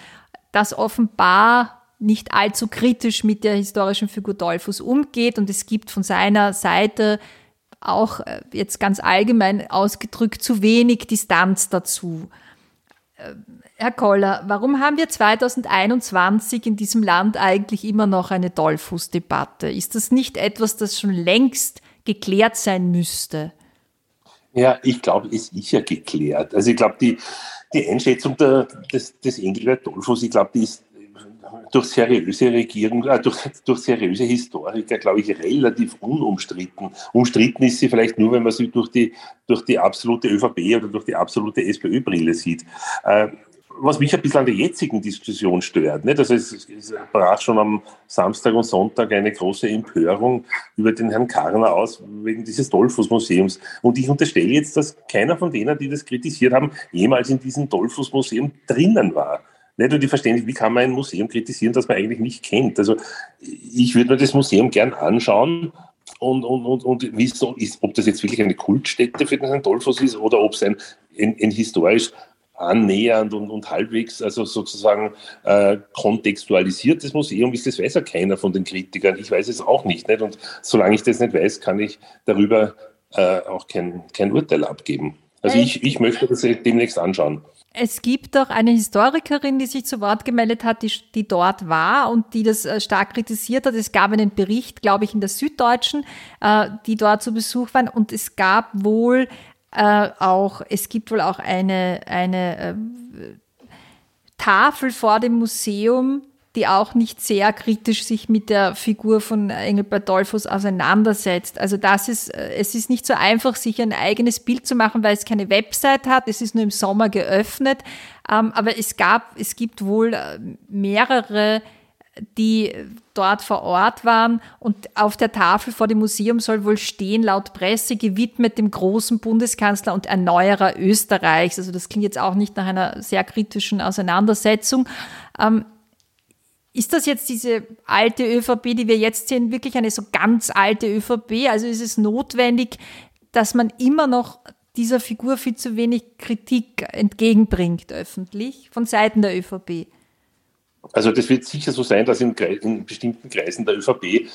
das offenbar nicht allzu kritisch mit der historischen Figur Dollfuß umgeht und es gibt von seiner Seite auch äh, jetzt ganz allgemein ausgedrückt zu wenig Distanz dazu. Äh, Herr Koller, warum haben wir 2021 in diesem Land eigentlich immer noch eine Dollfuß-Debatte? Ist das nicht etwas, das schon längst geklärt sein müsste? Ja, ich glaube, es ist ja geklärt. Also ich glaube, die, die Einschätzung der, des, des Engelbert Dollfuß, ich glaube, die ist durch seriöse Regierung, äh, durch, durch seriöse Historiker, glaube ich, relativ unumstritten. Umstritten ist sie vielleicht nur, wenn man sie durch die, durch die absolute ÖVP oder durch die absolute SPÖ-Brille sieht. Äh, was mich ein bisschen an der jetzigen Diskussion stört, nicht? Also es, es brach schon am Samstag und Sonntag eine große Empörung über den Herrn Karner aus wegen dieses Dollfuß-Museums. Und ich unterstelle jetzt, dass keiner von denen, die das kritisiert haben, jemals in diesem Dollfuß-Museum drinnen war. Nicht? Und ich verstehe wie kann man ein Museum kritisieren, das man eigentlich nicht kennt. Also ich würde mir das Museum gern anschauen und, und, und, und ist, ob das jetzt wirklich eine Kultstätte für den Herrn Dolphus ist oder ob es ein, ein, ein historisch annähernd und, und halbwegs, also sozusagen äh, kontextualisiertes Museum ist, das weiß ja keiner von den Kritikern. Ich weiß es auch nicht. nicht? Und solange ich das nicht weiß, kann ich darüber äh, auch kein, kein Urteil abgeben. Also ich, ich möchte das demnächst anschauen. Es gibt auch eine Historikerin, die sich zu Wort gemeldet hat, die, die dort war und die das äh, stark kritisiert hat. Es gab einen Bericht, glaube ich, in der Süddeutschen, äh, die dort zu Besuch waren. Und es gab wohl äh, auch, es gibt wohl auch eine, eine Tafel vor dem Museum, die auch nicht sehr kritisch sich mit der Figur von Engelbert Dollfuß auseinandersetzt. Also das ist, äh, es ist nicht so einfach, sich ein eigenes Bild zu machen, weil es keine Website hat. Es ist nur im Sommer geöffnet. Ähm, aber es gab, es gibt wohl äh, mehrere die dort vor Ort waren und auf der Tafel vor dem Museum soll wohl stehen, laut Presse, gewidmet dem großen Bundeskanzler und Erneuerer Österreichs. Also das klingt jetzt auch nicht nach einer sehr kritischen Auseinandersetzung. Ähm, ist das jetzt diese alte ÖVP, die wir jetzt sehen, wirklich eine so ganz alte ÖVP? Also ist es notwendig, dass man immer noch dieser Figur viel zu wenig Kritik entgegenbringt öffentlich von Seiten der ÖVP? Also das wird sicher so sein, dass in, in bestimmten Kreisen der ÖVP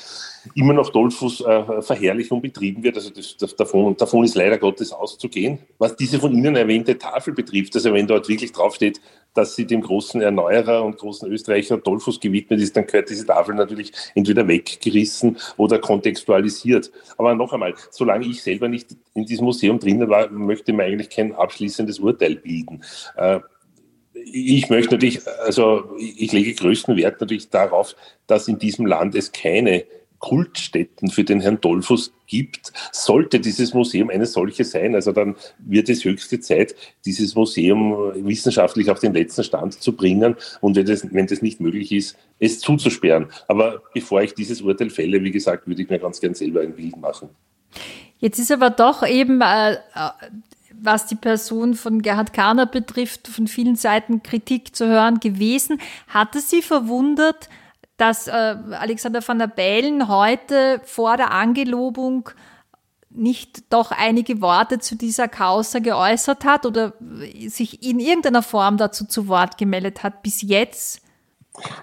immer noch Dollfuß äh, Verherrlichung betrieben wird. Also das, das, davon, davon ist leider Gottes auszugehen. Was diese von Ihnen erwähnte Tafel betrifft, also wenn dort wirklich draufsteht, dass sie dem großen Erneuerer und großen Österreicher Dollfuß gewidmet ist, dann gehört diese Tafel natürlich entweder weggerissen oder kontextualisiert. Aber noch einmal, solange ich selber nicht in diesem Museum drinnen war, möchte man eigentlich kein abschließendes Urteil bilden. Äh, ich möchte natürlich, also ich lege größten Wert natürlich darauf, dass in diesem Land es keine Kultstätten für den Herrn Dollfuß gibt, sollte dieses Museum eine solche sein, also dann wird es höchste Zeit, dieses Museum wissenschaftlich auf den letzten Stand zu bringen und wenn das, wenn das nicht möglich ist, es zuzusperren. Aber bevor ich dieses Urteil fälle, wie gesagt, würde ich mir ganz gern selber ein Bild machen. Jetzt ist aber doch eben äh, was die Person von Gerhard Kahner betrifft, von vielen Seiten Kritik zu hören gewesen. Hat es Sie verwundert, dass äh, Alexander van der Bellen heute vor der Angelobung nicht doch einige Worte zu dieser Causa geäußert hat oder sich in irgendeiner Form dazu zu Wort gemeldet hat bis jetzt?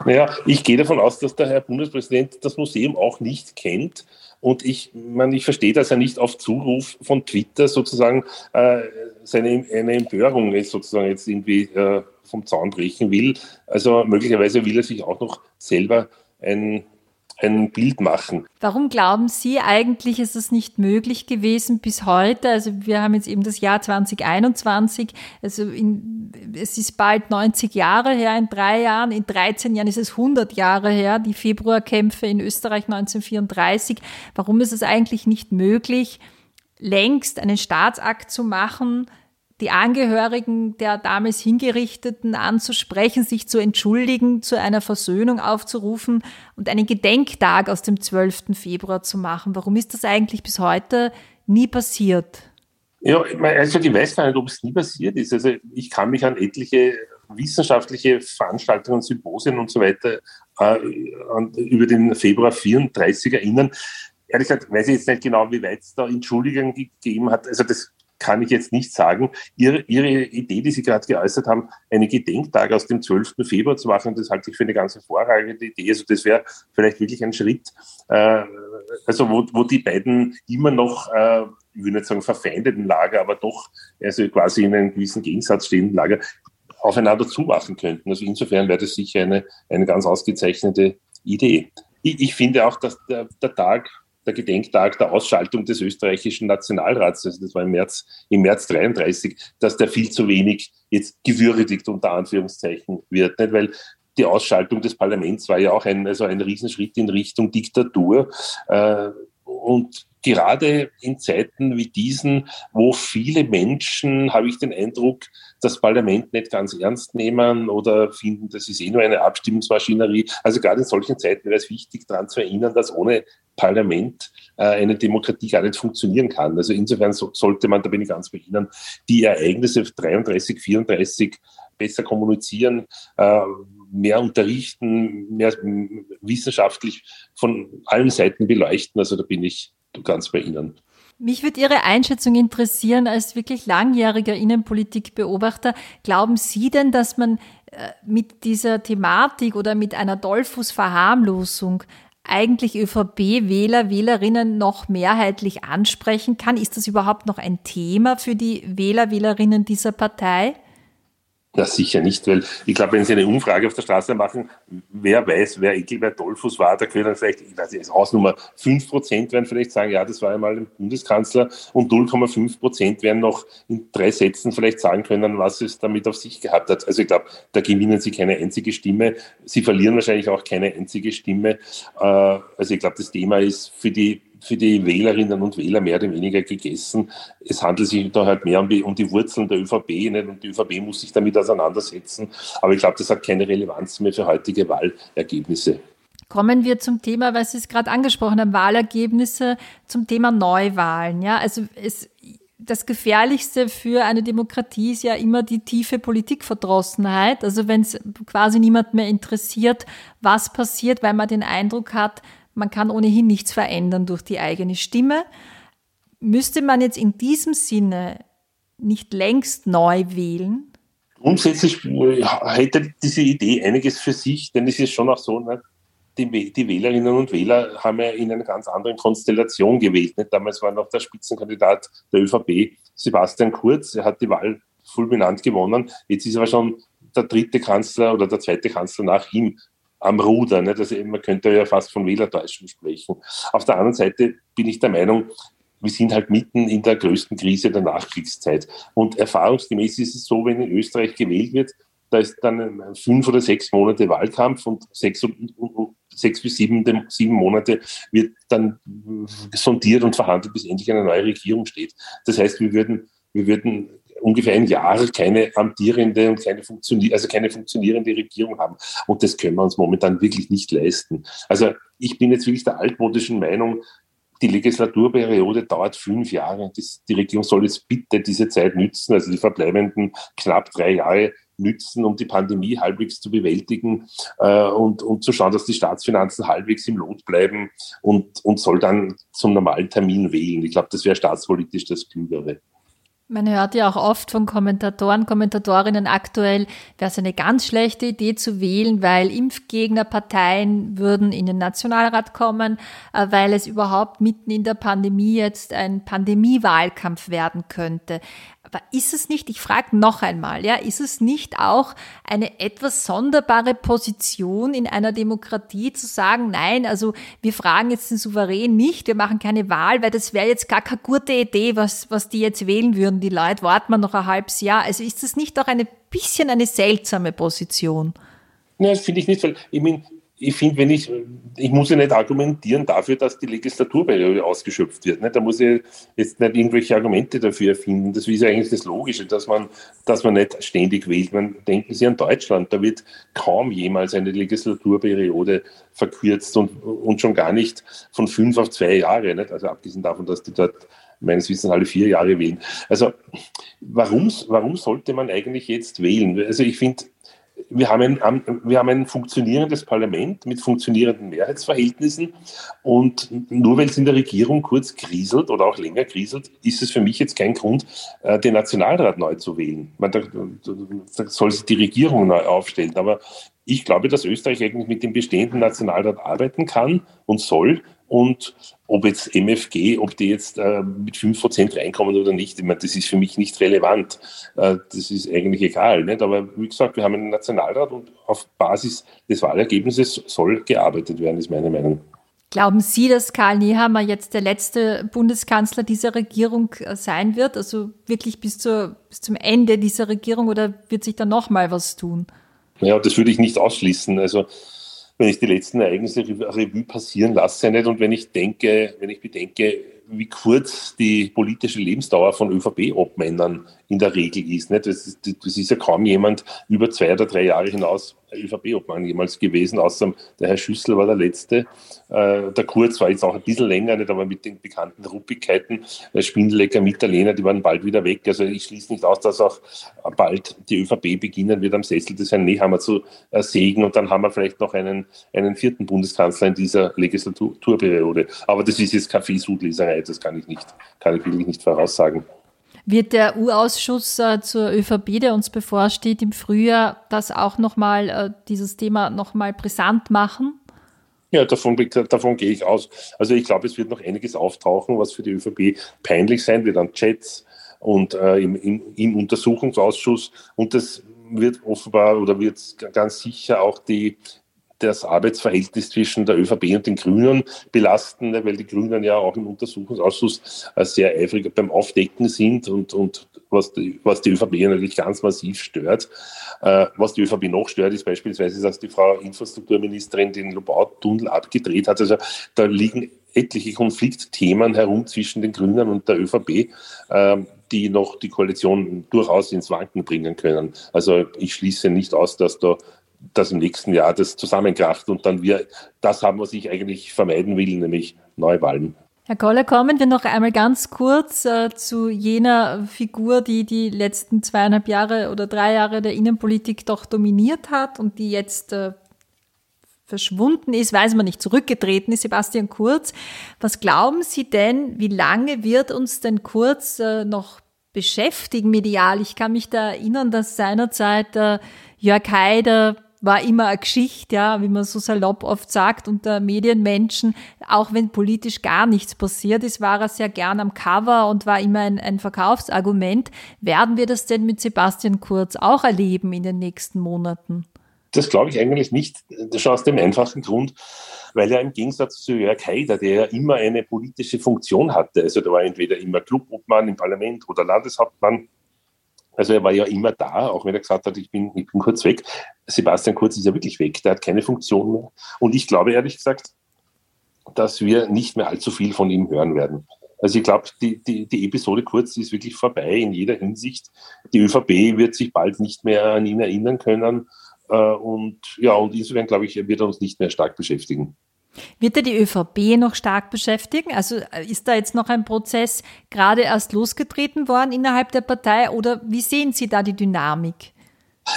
Naja, ich gehe davon aus, dass der Herr Bundespräsident das Museum auch nicht kennt und ich, man, ich verstehe, dass er nicht auf Zuruf von Twitter sozusagen äh, seine eine Empörung ist sozusagen jetzt irgendwie äh, vom Zaun brechen will. Also möglicherweise will er sich auch noch selber ein ein Bild machen. Warum glauben Sie eigentlich, ist es nicht möglich gewesen bis heute? Also wir haben jetzt eben das Jahr 2021, also in, es ist bald 90 Jahre her in drei Jahren, in 13 Jahren ist es 100 Jahre her, die Februarkämpfe in Österreich 1934. Warum ist es eigentlich nicht möglich, längst einen Staatsakt zu machen, die Angehörigen der damals Hingerichteten anzusprechen, sich zu entschuldigen, zu einer Versöhnung aufzurufen und einen Gedenktag aus dem 12. Februar zu machen. Warum ist das eigentlich bis heute nie passiert? Ja, also ich weiß gar nicht, ob es nie passiert ist. Also ich kann mich an etliche wissenschaftliche Veranstaltungen, Symposien und so weiter äh, über den Februar 34 erinnern. Ehrlich gesagt weiß ich jetzt nicht genau, wie weit es da Entschuldigungen gegeben hat. Also das kann ich jetzt nicht sagen. Ihre, Ihre Idee, die Sie gerade geäußert haben, einen Gedenktag aus dem 12. Februar zu machen, das halte ich für eine ganz hervorragende Idee. Also das wäre vielleicht wirklich ein Schritt, äh, also wo, wo die beiden immer noch, äh, ich will nicht sagen verfeindeten Lager, aber doch also quasi in einem gewissen Gegensatz stehenden Lager aufeinander zumachen könnten. Also insofern wäre das sicher eine, eine ganz ausgezeichnete Idee. Ich, ich finde auch, dass der, der Tag der Gedenktag der Ausschaltung des österreichischen Nationalrats, also das war im März, im März 33, dass der viel zu wenig jetzt gewürdigt unter Anführungszeichen wird, nicht? weil die Ausschaltung des Parlaments war ja auch ein, also ein Riesenschritt in Richtung Diktatur. Äh, und gerade in Zeiten wie diesen, wo viele Menschen, habe ich den Eindruck, das Parlament nicht ganz ernst nehmen oder finden, das ist eh nur eine Abstimmungsmaschinerie. Also gerade in solchen Zeiten wäre es wichtig, daran zu erinnern, dass ohne Parlament äh, eine Demokratie gar nicht funktionieren kann. Also insofern so, sollte man, da bin ich ganz bei Ihnen, die Ereignisse 33, 34 besser kommunizieren, äh, mehr unterrichten, mehr wissenschaftlich von allen Seiten beleuchten. Also da bin ich ganz Ihnen. Mich würde Ihre Einschätzung interessieren als wirklich langjähriger Innenpolitikbeobachter. Glauben Sie denn, dass man äh, mit dieser Thematik oder mit einer Dollfuß-Verharmlosung eigentlich ÖVP-Wähler, Wählerinnen noch mehrheitlich ansprechen kann? Ist das überhaupt noch ein Thema für die Wähler, Wählerinnen dieser Partei? Na sicher nicht, weil ich glaube, wenn Sie eine Umfrage auf der Straße machen, wer weiß, wer Ekelbert Dollfuß war, da können dann vielleicht, ich weiß nicht, Hausnummer 5 Prozent werden vielleicht sagen, ja, das war einmal ein Bundeskanzler und 0,5 Prozent werden noch in drei Sätzen vielleicht sagen können, was es damit auf sich gehabt hat. Also ich glaube, da gewinnen Sie keine einzige Stimme. Sie verlieren wahrscheinlich auch keine einzige Stimme. Äh, also ich glaube, das Thema ist für die für die Wählerinnen und Wähler mehr oder weniger gegessen. Es handelt sich da halt mehr um die, um die Wurzeln der ÖVP nicht? und die ÖVP muss sich damit auseinandersetzen. Aber ich glaube, das hat keine Relevanz mehr für heutige Wahlergebnisse. Kommen wir zum Thema, was Sie es gerade angesprochen haben, Wahlergebnisse, zum Thema Neuwahlen. Ja, also es, das Gefährlichste für eine Demokratie ist ja immer die tiefe Politikverdrossenheit. Also wenn es quasi niemand mehr interessiert, was passiert, weil man den Eindruck hat, man kann ohnehin nichts verändern durch die eigene Stimme. Müsste man jetzt in diesem Sinne nicht längst neu wählen? Grundsätzlich hätte diese Idee einiges für sich, denn es ist schon auch so, ne, die, Wählerinnen und Wähler haben ja in einer ganz anderen Konstellation gewählt. Damals war noch der Spitzenkandidat der ÖVP Sebastian Kurz. Er hat die Wahl fulminant gewonnen. Jetzt ist er aber schon der dritte Kanzler oder der zweite Kanzler nach ihm am Ruder. Nicht? Also man könnte ja fast von Wählertäuschung sprechen. Auf der anderen Seite bin ich der Meinung, wir sind halt mitten in der größten Krise der Nachkriegszeit. Und erfahrungsgemäß ist es so, wenn in Österreich gewählt wird, da ist dann fünf oder sechs Monate Wahlkampf und sechs, sechs bis sieben, sieben Monate wird dann sondiert und verhandelt, bis endlich eine neue Regierung steht. Das heißt, wir würden, wir würden ungefähr ein Jahr keine amtierende und keine, funktionier also keine funktionierende Regierung haben. Und das können wir uns momentan wirklich nicht leisten. Also ich bin jetzt wirklich der altmodischen Meinung, die Legislaturperiode dauert fünf Jahre. Das, die Regierung soll jetzt bitte diese Zeit nützen, also die verbleibenden knapp drei Jahre nützen, um die Pandemie halbwegs zu bewältigen äh, und, und zu schauen, dass die Staatsfinanzen halbwegs im Lot bleiben und, und soll dann zum normalen Termin wählen. Ich glaube, das wäre staatspolitisch das Klügere. Man hört ja auch oft von Kommentatoren, Kommentatorinnen aktuell, wäre es eine ganz schlechte Idee zu wählen, weil Impfgegnerparteien würden in den Nationalrat kommen, äh, weil es überhaupt mitten in der Pandemie jetzt ein Pandemiewahlkampf werden könnte. Aber ist es nicht, ich frage noch einmal, ja, ist es nicht auch eine etwas sonderbare Position in einer Demokratie zu sagen, nein, also wir fragen jetzt den Souverän nicht, wir machen keine Wahl, weil das wäre jetzt gar keine gute Idee, was, was die jetzt wählen würden, die Leute, warten wir noch ein halbes Jahr. Also ist das nicht auch ein bisschen eine seltsame Position? Nein, das finde ich nicht, weil ich meine, ich finde, wenn ich, ich muss ja nicht argumentieren dafür, dass die Legislaturperiode ausgeschöpft wird. Ne? Da muss ich jetzt nicht irgendwelche Argumente dafür erfinden. Das ist ja eigentlich das Logische, dass man, dass man nicht ständig wählt. Man denken Sie an Deutschland, da wird kaum jemals eine Legislaturperiode verkürzt und, und schon gar nicht von fünf auf zwei Jahre. Nicht? Also abgesehen davon, dass die dort meines Wissens alle vier Jahre wählen. Also warum, warum sollte man eigentlich jetzt wählen? Also ich finde, wir haben, ein, wir haben ein funktionierendes Parlament mit funktionierenden Mehrheitsverhältnissen und nur weil es in der Regierung kurz kriselt oder auch länger kriselt, ist es für mich jetzt kein Grund, äh, den Nationalrat neu zu wählen. Man, da, da soll sich die Regierung neu aufstellen. Aber ich glaube, dass Österreich eigentlich mit dem bestehenden Nationalrat arbeiten kann und soll und ob jetzt MFG, ob die jetzt äh, mit 5% reinkommen oder nicht, ich meine, das ist für mich nicht relevant. Äh, das ist eigentlich egal. Nicht? Aber wie gesagt, wir haben einen Nationalrat und auf Basis des Wahlergebnisses soll gearbeitet werden, ist meine Meinung. Glauben Sie, dass Karl Nehammer jetzt der letzte Bundeskanzler dieser Regierung äh, sein wird? Also wirklich bis, zur, bis zum Ende dieser Regierung oder wird sich da nochmal was tun? Ja, das würde ich nicht ausschließen. Also wenn ich die letzten Ereignisse Revue passieren lasse nicht und wenn ich denke, wenn ich bedenke, wie kurz die politische Lebensdauer von ÖVP-Obmännern in der Regel ist. Nicht? Das, ist, das ist ja kaum jemand über zwei oder drei Jahre hinaus ÖVP-Obmann jemals gewesen, außer der Herr Schüssel war der Letzte. Äh, der Kurz war jetzt auch ein bisschen länger, nicht, aber mit den bekannten Ruppigkeiten, äh, Spindlecker, Mitterlehner, die waren bald wieder weg. Also ich schließe nicht aus, dass auch bald die ÖVP beginnen wird, am Sessel des Herrn Nehammer zu äh, sägen und dann haben wir vielleicht noch einen, einen vierten Bundeskanzler in dieser Legislaturperiode. Aber das ist jetzt Kaffeesudleserei, das kann ich nicht, kann ich wirklich nicht voraussagen. Wird der U-Ausschuss äh, zur ÖVP, der uns bevorsteht, im Frühjahr das auch nochmal, äh, dieses Thema nochmal brisant machen? Ja, davon, davon gehe ich aus. Also ich glaube, es wird noch einiges auftauchen, was für die ÖVP peinlich sein wird an Chats und äh, im, im, im Untersuchungsausschuss. Und das wird offenbar oder wird ganz sicher auch die das Arbeitsverhältnis zwischen der ÖVP und den Grünen belasten, ne, weil die Grünen ja auch im Untersuchungsausschuss äh, sehr eifrig beim Aufdecken sind und, und was, die, was die ÖVP natürlich ganz massiv stört. Äh, was die ÖVP noch stört, ist beispielsweise, dass die Frau Infrastrukturministerin den Lobau-Tunnel abgedreht hat. Also da liegen etliche Konfliktthemen herum zwischen den Grünen und der ÖVP, ähm, die noch die Koalition durchaus ins Wanken bringen können. Also ich schließe nicht aus, dass da dass im nächsten Jahr das zusammenkracht und dann wir das haben, was ich eigentlich vermeiden will, nämlich Neuwahlen. Herr Koller, kommen wir noch einmal ganz kurz äh, zu jener Figur, die die letzten zweieinhalb Jahre oder drei Jahre der Innenpolitik doch dominiert hat und die jetzt äh, verschwunden ist, weiß man nicht, zurückgetreten ist, Sebastian Kurz. Was glauben Sie denn, wie lange wird uns denn Kurz äh, noch beschäftigen medial. Ich kann mich da erinnern, dass seinerzeit äh, Jörg Haider war immer eine Geschichte, ja, wie man so salopp oft sagt, unter Medienmenschen, auch wenn politisch gar nichts passiert ist, war er sehr gern am Cover und war immer ein, ein Verkaufsargument. Werden wir das denn mit Sebastian Kurz auch erleben in den nächsten Monaten? Das glaube ich eigentlich nicht. Ist aus dem einfachen Grund, weil er im Gegensatz zu Jörg Haider, der ja immer eine politische Funktion hatte, also der war entweder immer Clubobmann im Parlament oder Landeshauptmann, also er war ja immer da, auch wenn er gesagt hat, ich bin, ich bin kurz weg. Sebastian Kurz ist ja wirklich weg, der hat keine Funktion mehr. Und ich glaube ehrlich gesagt, dass wir nicht mehr allzu viel von ihm hören werden. Also ich glaube, die, die, die Episode Kurz ist wirklich vorbei in jeder Hinsicht. Die ÖVP wird sich bald nicht mehr an ihn erinnern können. Äh, und ja, und insofern glaube ich, er wird uns nicht mehr stark beschäftigen. Wird er die ÖVP noch stark beschäftigen? Also äh, ist da jetzt noch ein Prozess gerade erst losgetreten worden innerhalb der Partei oder wie sehen Sie da die Dynamik?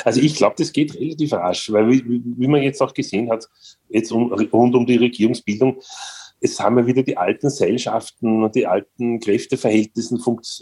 Also ich glaube, das geht relativ rasch, weil wie, wie, man jetzt auch gesehen hat, jetzt um, rund um die Regierungsbildung, es haben ja wieder die alten Seilschaften und die alten Kräfteverhältnisse,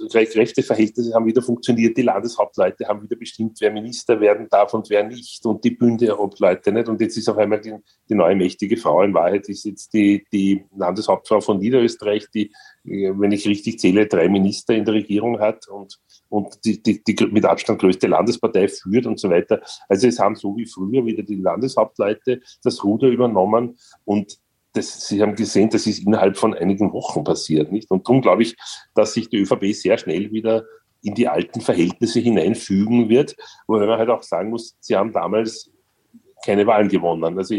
Kräfteverhältnisse haben wieder funktioniert. Die Landeshauptleute haben wieder bestimmt, wer Minister werden darf und wer nicht und die Bündeobleute nicht. Und jetzt ist auf einmal die, die neue mächtige Frau. In Wahrheit ist jetzt die, die Landeshauptfrau von Niederösterreich, die, wenn ich richtig zähle, drei Minister in der Regierung hat und, und die, die, die mit Abstand größte Landespartei führt und so weiter. Also es haben so wie früher wieder die Landeshauptleute das Ruder übernommen und das, Sie haben gesehen, das ist innerhalb von einigen Wochen passiert, nicht? Und darum glaube ich, dass sich die ÖVP sehr schnell wieder in die alten Verhältnisse hineinfügen wird, wobei man halt auch sagen muss, sie haben damals keine Wahlen gewonnen. Also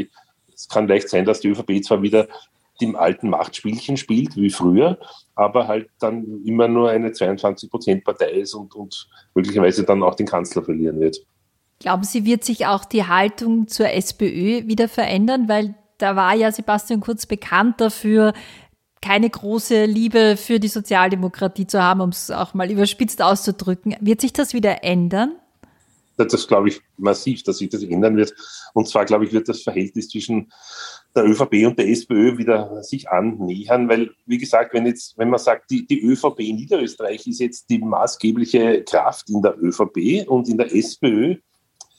es kann leicht sein, dass die ÖVP zwar wieder dem alten Machtspielchen spielt, wie früher, aber halt dann immer nur eine 22-Prozent-Partei ist und, und möglicherweise dann auch den Kanzler verlieren wird. Glauben Sie, wird sich auch die Haltung zur SPÖ wieder verändern? Weil da war ja Sebastian Kurz bekannt dafür, keine große Liebe für die Sozialdemokratie zu haben, um es auch mal überspitzt auszudrücken. Wird sich das wieder ändern? Das glaube ich massiv, dass sich das ändern wird. Und zwar, glaube ich, wird das Verhältnis zwischen der ÖVP und der SPÖ wieder sich annähern, weil, wie gesagt, wenn jetzt, wenn man sagt, die, die ÖVP in Niederösterreich ist jetzt die maßgebliche Kraft in der ÖVP und in der SPÖ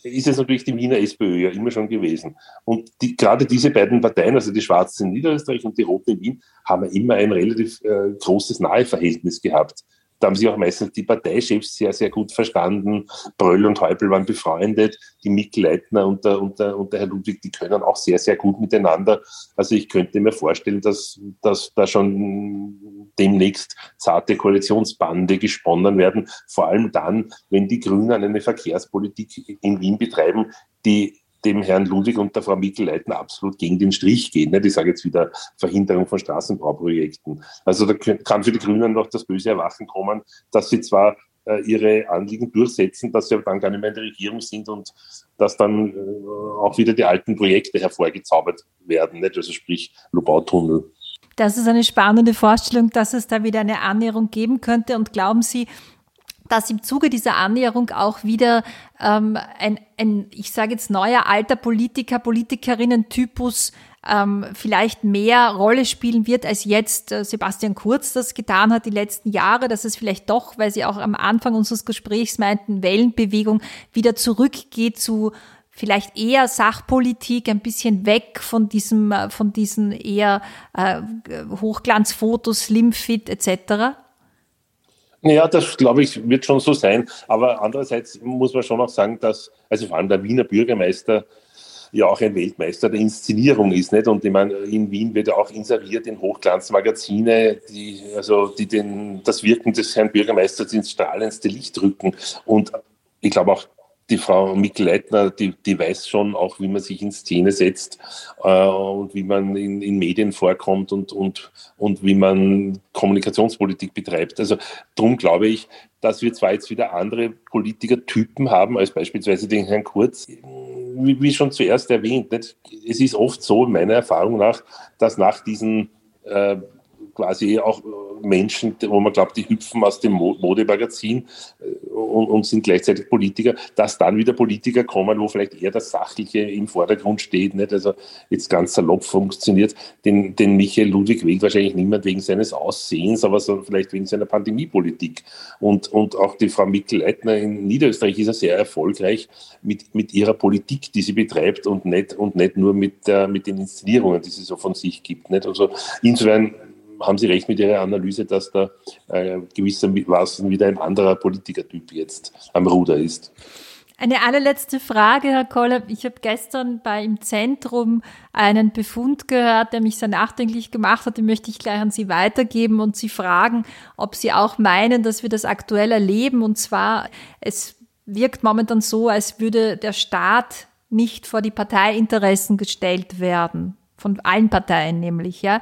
ist es natürlich die Wiener SPÖ ja immer schon gewesen. Und die, gerade diese beiden Parteien, also die Schwarzen in Niederösterreich und die Roten in Wien, haben immer ein relativ äh, großes Naheverhältnis gehabt. Da haben sich auch meistens die Parteichefs sehr, sehr gut verstanden. Bröll und Häupl waren befreundet. Die Mikl Leitner und der, und, und der Herr Ludwig, die können auch sehr, sehr gut miteinander. Also ich könnte mir vorstellen, dass, dass da schon demnächst zarte Koalitionsbande gesponnen werden. Vor allem dann, wenn die Grünen eine Verkehrspolitik in Wien betreiben, die dem Herrn Ludwig und der Frau Mikl-Leitner absolut gegen den Strich gehen. Ich sage jetzt wieder Verhinderung von Straßenbauprojekten. Also da kann für die Grünen noch das böse Erwachen kommen, dass sie zwar äh, ihre Anliegen durchsetzen, dass sie aber dann gar nicht mehr in der Regierung sind und dass dann äh, auch wieder die alten Projekte hervorgezaubert werden, nicht? also sprich Lubautunnel. Das ist eine spannende Vorstellung, dass es da wieder eine Annäherung geben könnte. Und glauben Sie, dass im Zuge dieser Annäherung auch wieder ähm, ein, ein, ich sage jetzt, neuer alter Politiker, Politikerinnen-Typus ähm, vielleicht mehr Rolle spielen wird, als jetzt äh, Sebastian Kurz das getan hat die letzten Jahre, dass es vielleicht doch, weil Sie auch am Anfang unseres Gesprächs meinten, Wellenbewegung wieder zurückgeht zu vielleicht eher Sachpolitik, ein bisschen weg von diesem, äh, von diesen eher äh, Hochglanzfotos, Slimfit etc.? Ja, das glaube ich, wird schon so sein. Aber andererseits muss man schon auch sagen, dass, also vor allem der Wiener Bürgermeister ja auch ein Weltmeister der Inszenierung ist, nicht? Und ich meine, in Wien wird ja auch inseriert in Hochglanzmagazine, die, also, die den, das Wirken des Herrn Bürgermeisters ins strahlendste Licht rücken. Und ich glaube auch, die Frau Mikl Leitner, die, die weiß schon auch, wie man sich in Szene setzt äh, und wie man in, in Medien vorkommt und, und, und wie man Kommunikationspolitik betreibt. Also darum glaube ich, dass wir zwar jetzt wieder andere Politikertypen haben, als beispielsweise den Herrn Kurz, wie, wie schon zuerst erwähnt. Nicht? Es ist oft so, meiner Erfahrung nach, dass nach diesen äh, quasi auch Menschen, wo man glaubt, die hüpfen aus dem Modemagazin äh, und, und, sind gleichzeitig Politiker, dass dann wieder Politiker kommen, wo vielleicht eher das Sachliche im Vordergrund steht, nicht? also jetzt ganz salopp funktioniert, den, den Michael Ludwig wählt wahrscheinlich niemand wegen seines Aussehens, aber so vielleicht wegen seiner Pandemiepolitik. Und, und auch die Frau Mikl-Leitner in Niederösterreich ist ja sehr erfolgreich mit, mit ihrer Politik, die sie betreibt und nicht, und nicht nur mit, der, mit den Inszenierungen, die sie so von sich gibt. Nicht? Also insofern haben Sie recht mit Ihrer Analyse, dass da äh, gewissermaßen wieder ein anderer Politikertyp jetzt am Ruder ist. Eine allerletzte Frage, Herr Koller. Ich habe gestern bei im Zentrum einen Befund gehört, der mich sehr nachdenklich gemacht hat. Den möchte ich gleich an Sie weitergeben und Sie fragen, ob Sie auch meinen, dass wir das aktuell erleben. Und zwar, es wirkt momentan so, als würde der Staat nicht vor die Parteiinteressen gestellt werden. Von allen Parteien nämlich, ja.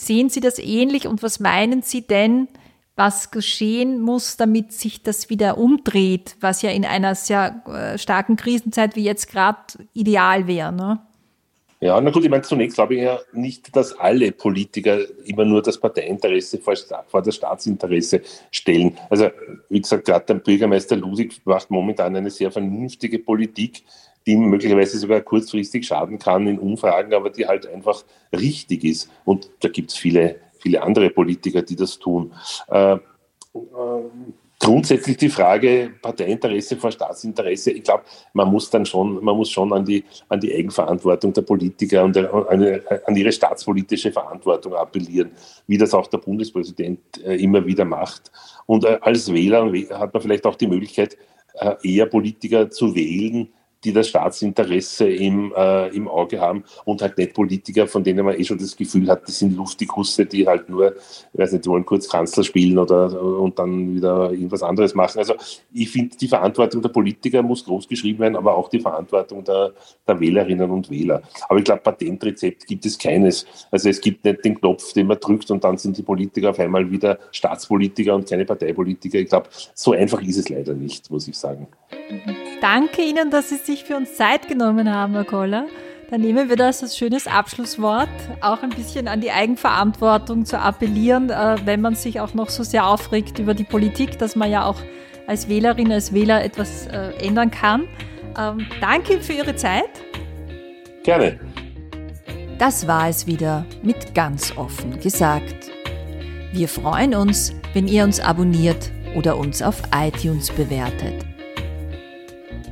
Sehen Sie das ähnlich und was meinen Sie denn, was geschehen muss, damit sich das wieder umdreht, was ja in einer sehr äh, starken Krisenzeit wie jetzt gerade ideal wäre? Ne? Ja, na gut, ich meine, zunächst glaube ich ja nicht, dass alle Politiker immer nur das Parteiinteresse vor, vor das Staatsinteresse stellen. Also, wie gesagt, gerade der Bürgermeister Ludwig macht momentan eine sehr vernünftige Politik, die möglicherweise sogar kurzfristig schaden kann in Umfragen, aber die halt einfach richtig ist. Und da gibt es viele, viele andere Politiker, die das tun. Äh, äh, grundsätzlich die Frage Parteiinteresse vor Staatsinteresse. Ich glaube, man muss dann schon, man muss schon an die, an die Eigenverantwortung der Politiker und an, an, ihre staatspolitische Verantwortung appellieren, wie das auch der Bundespräsident äh, immer wieder macht. Und äh, als Wähler hat man vielleicht auch die Möglichkeit, äh, eher Politiker zu wählen, die das Staatsinteresse im, äh, im Auge haben und halt nicht Politiker, von denen man eh schon das Gefühl hat, das sind Luftigusse, die halt nur, ich weiß nicht, die wollen kurz Kanzler spielen oder und dann wieder irgendwas anderes machen. Also ich finde, die Verantwortung der Politiker muss groß geschrieben werden, aber auch die Verantwortung der, der Wählerinnen und Wähler. Aber ich glaube, Patentrezept gibt es keines. Also es gibt nicht den Knopf, den man drückt und dann sind die Politiker auf einmal wieder Staatspolitiker und keine Parteipolitiker. Ich glaube, so einfach ist es leider nicht, muss ich sagen. Danke Ihnen, dass Sie sich für uns Zeit genommen haben, Herr Koller. Dann nehmen wir das als schönes Abschlusswort, auch ein bisschen an die Eigenverantwortung zu appellieren, äh, wenn man sich auch noch so sehr aufregt über die Politik, dass man ja auch als Wählerin, als Wähler etwas äh, ändern kann. Ähm, danke für Ihre Zeit. Gerne. Das war es wieder mit ganz offen gesagt. Wir freuen uns, wenn ihr uns abonniert oder uns auf iTunes bewertet.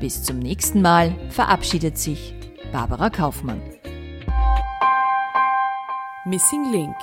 Bis zum nächsten Mal verabschiedet sich Barbara Kaufmann. Missing Link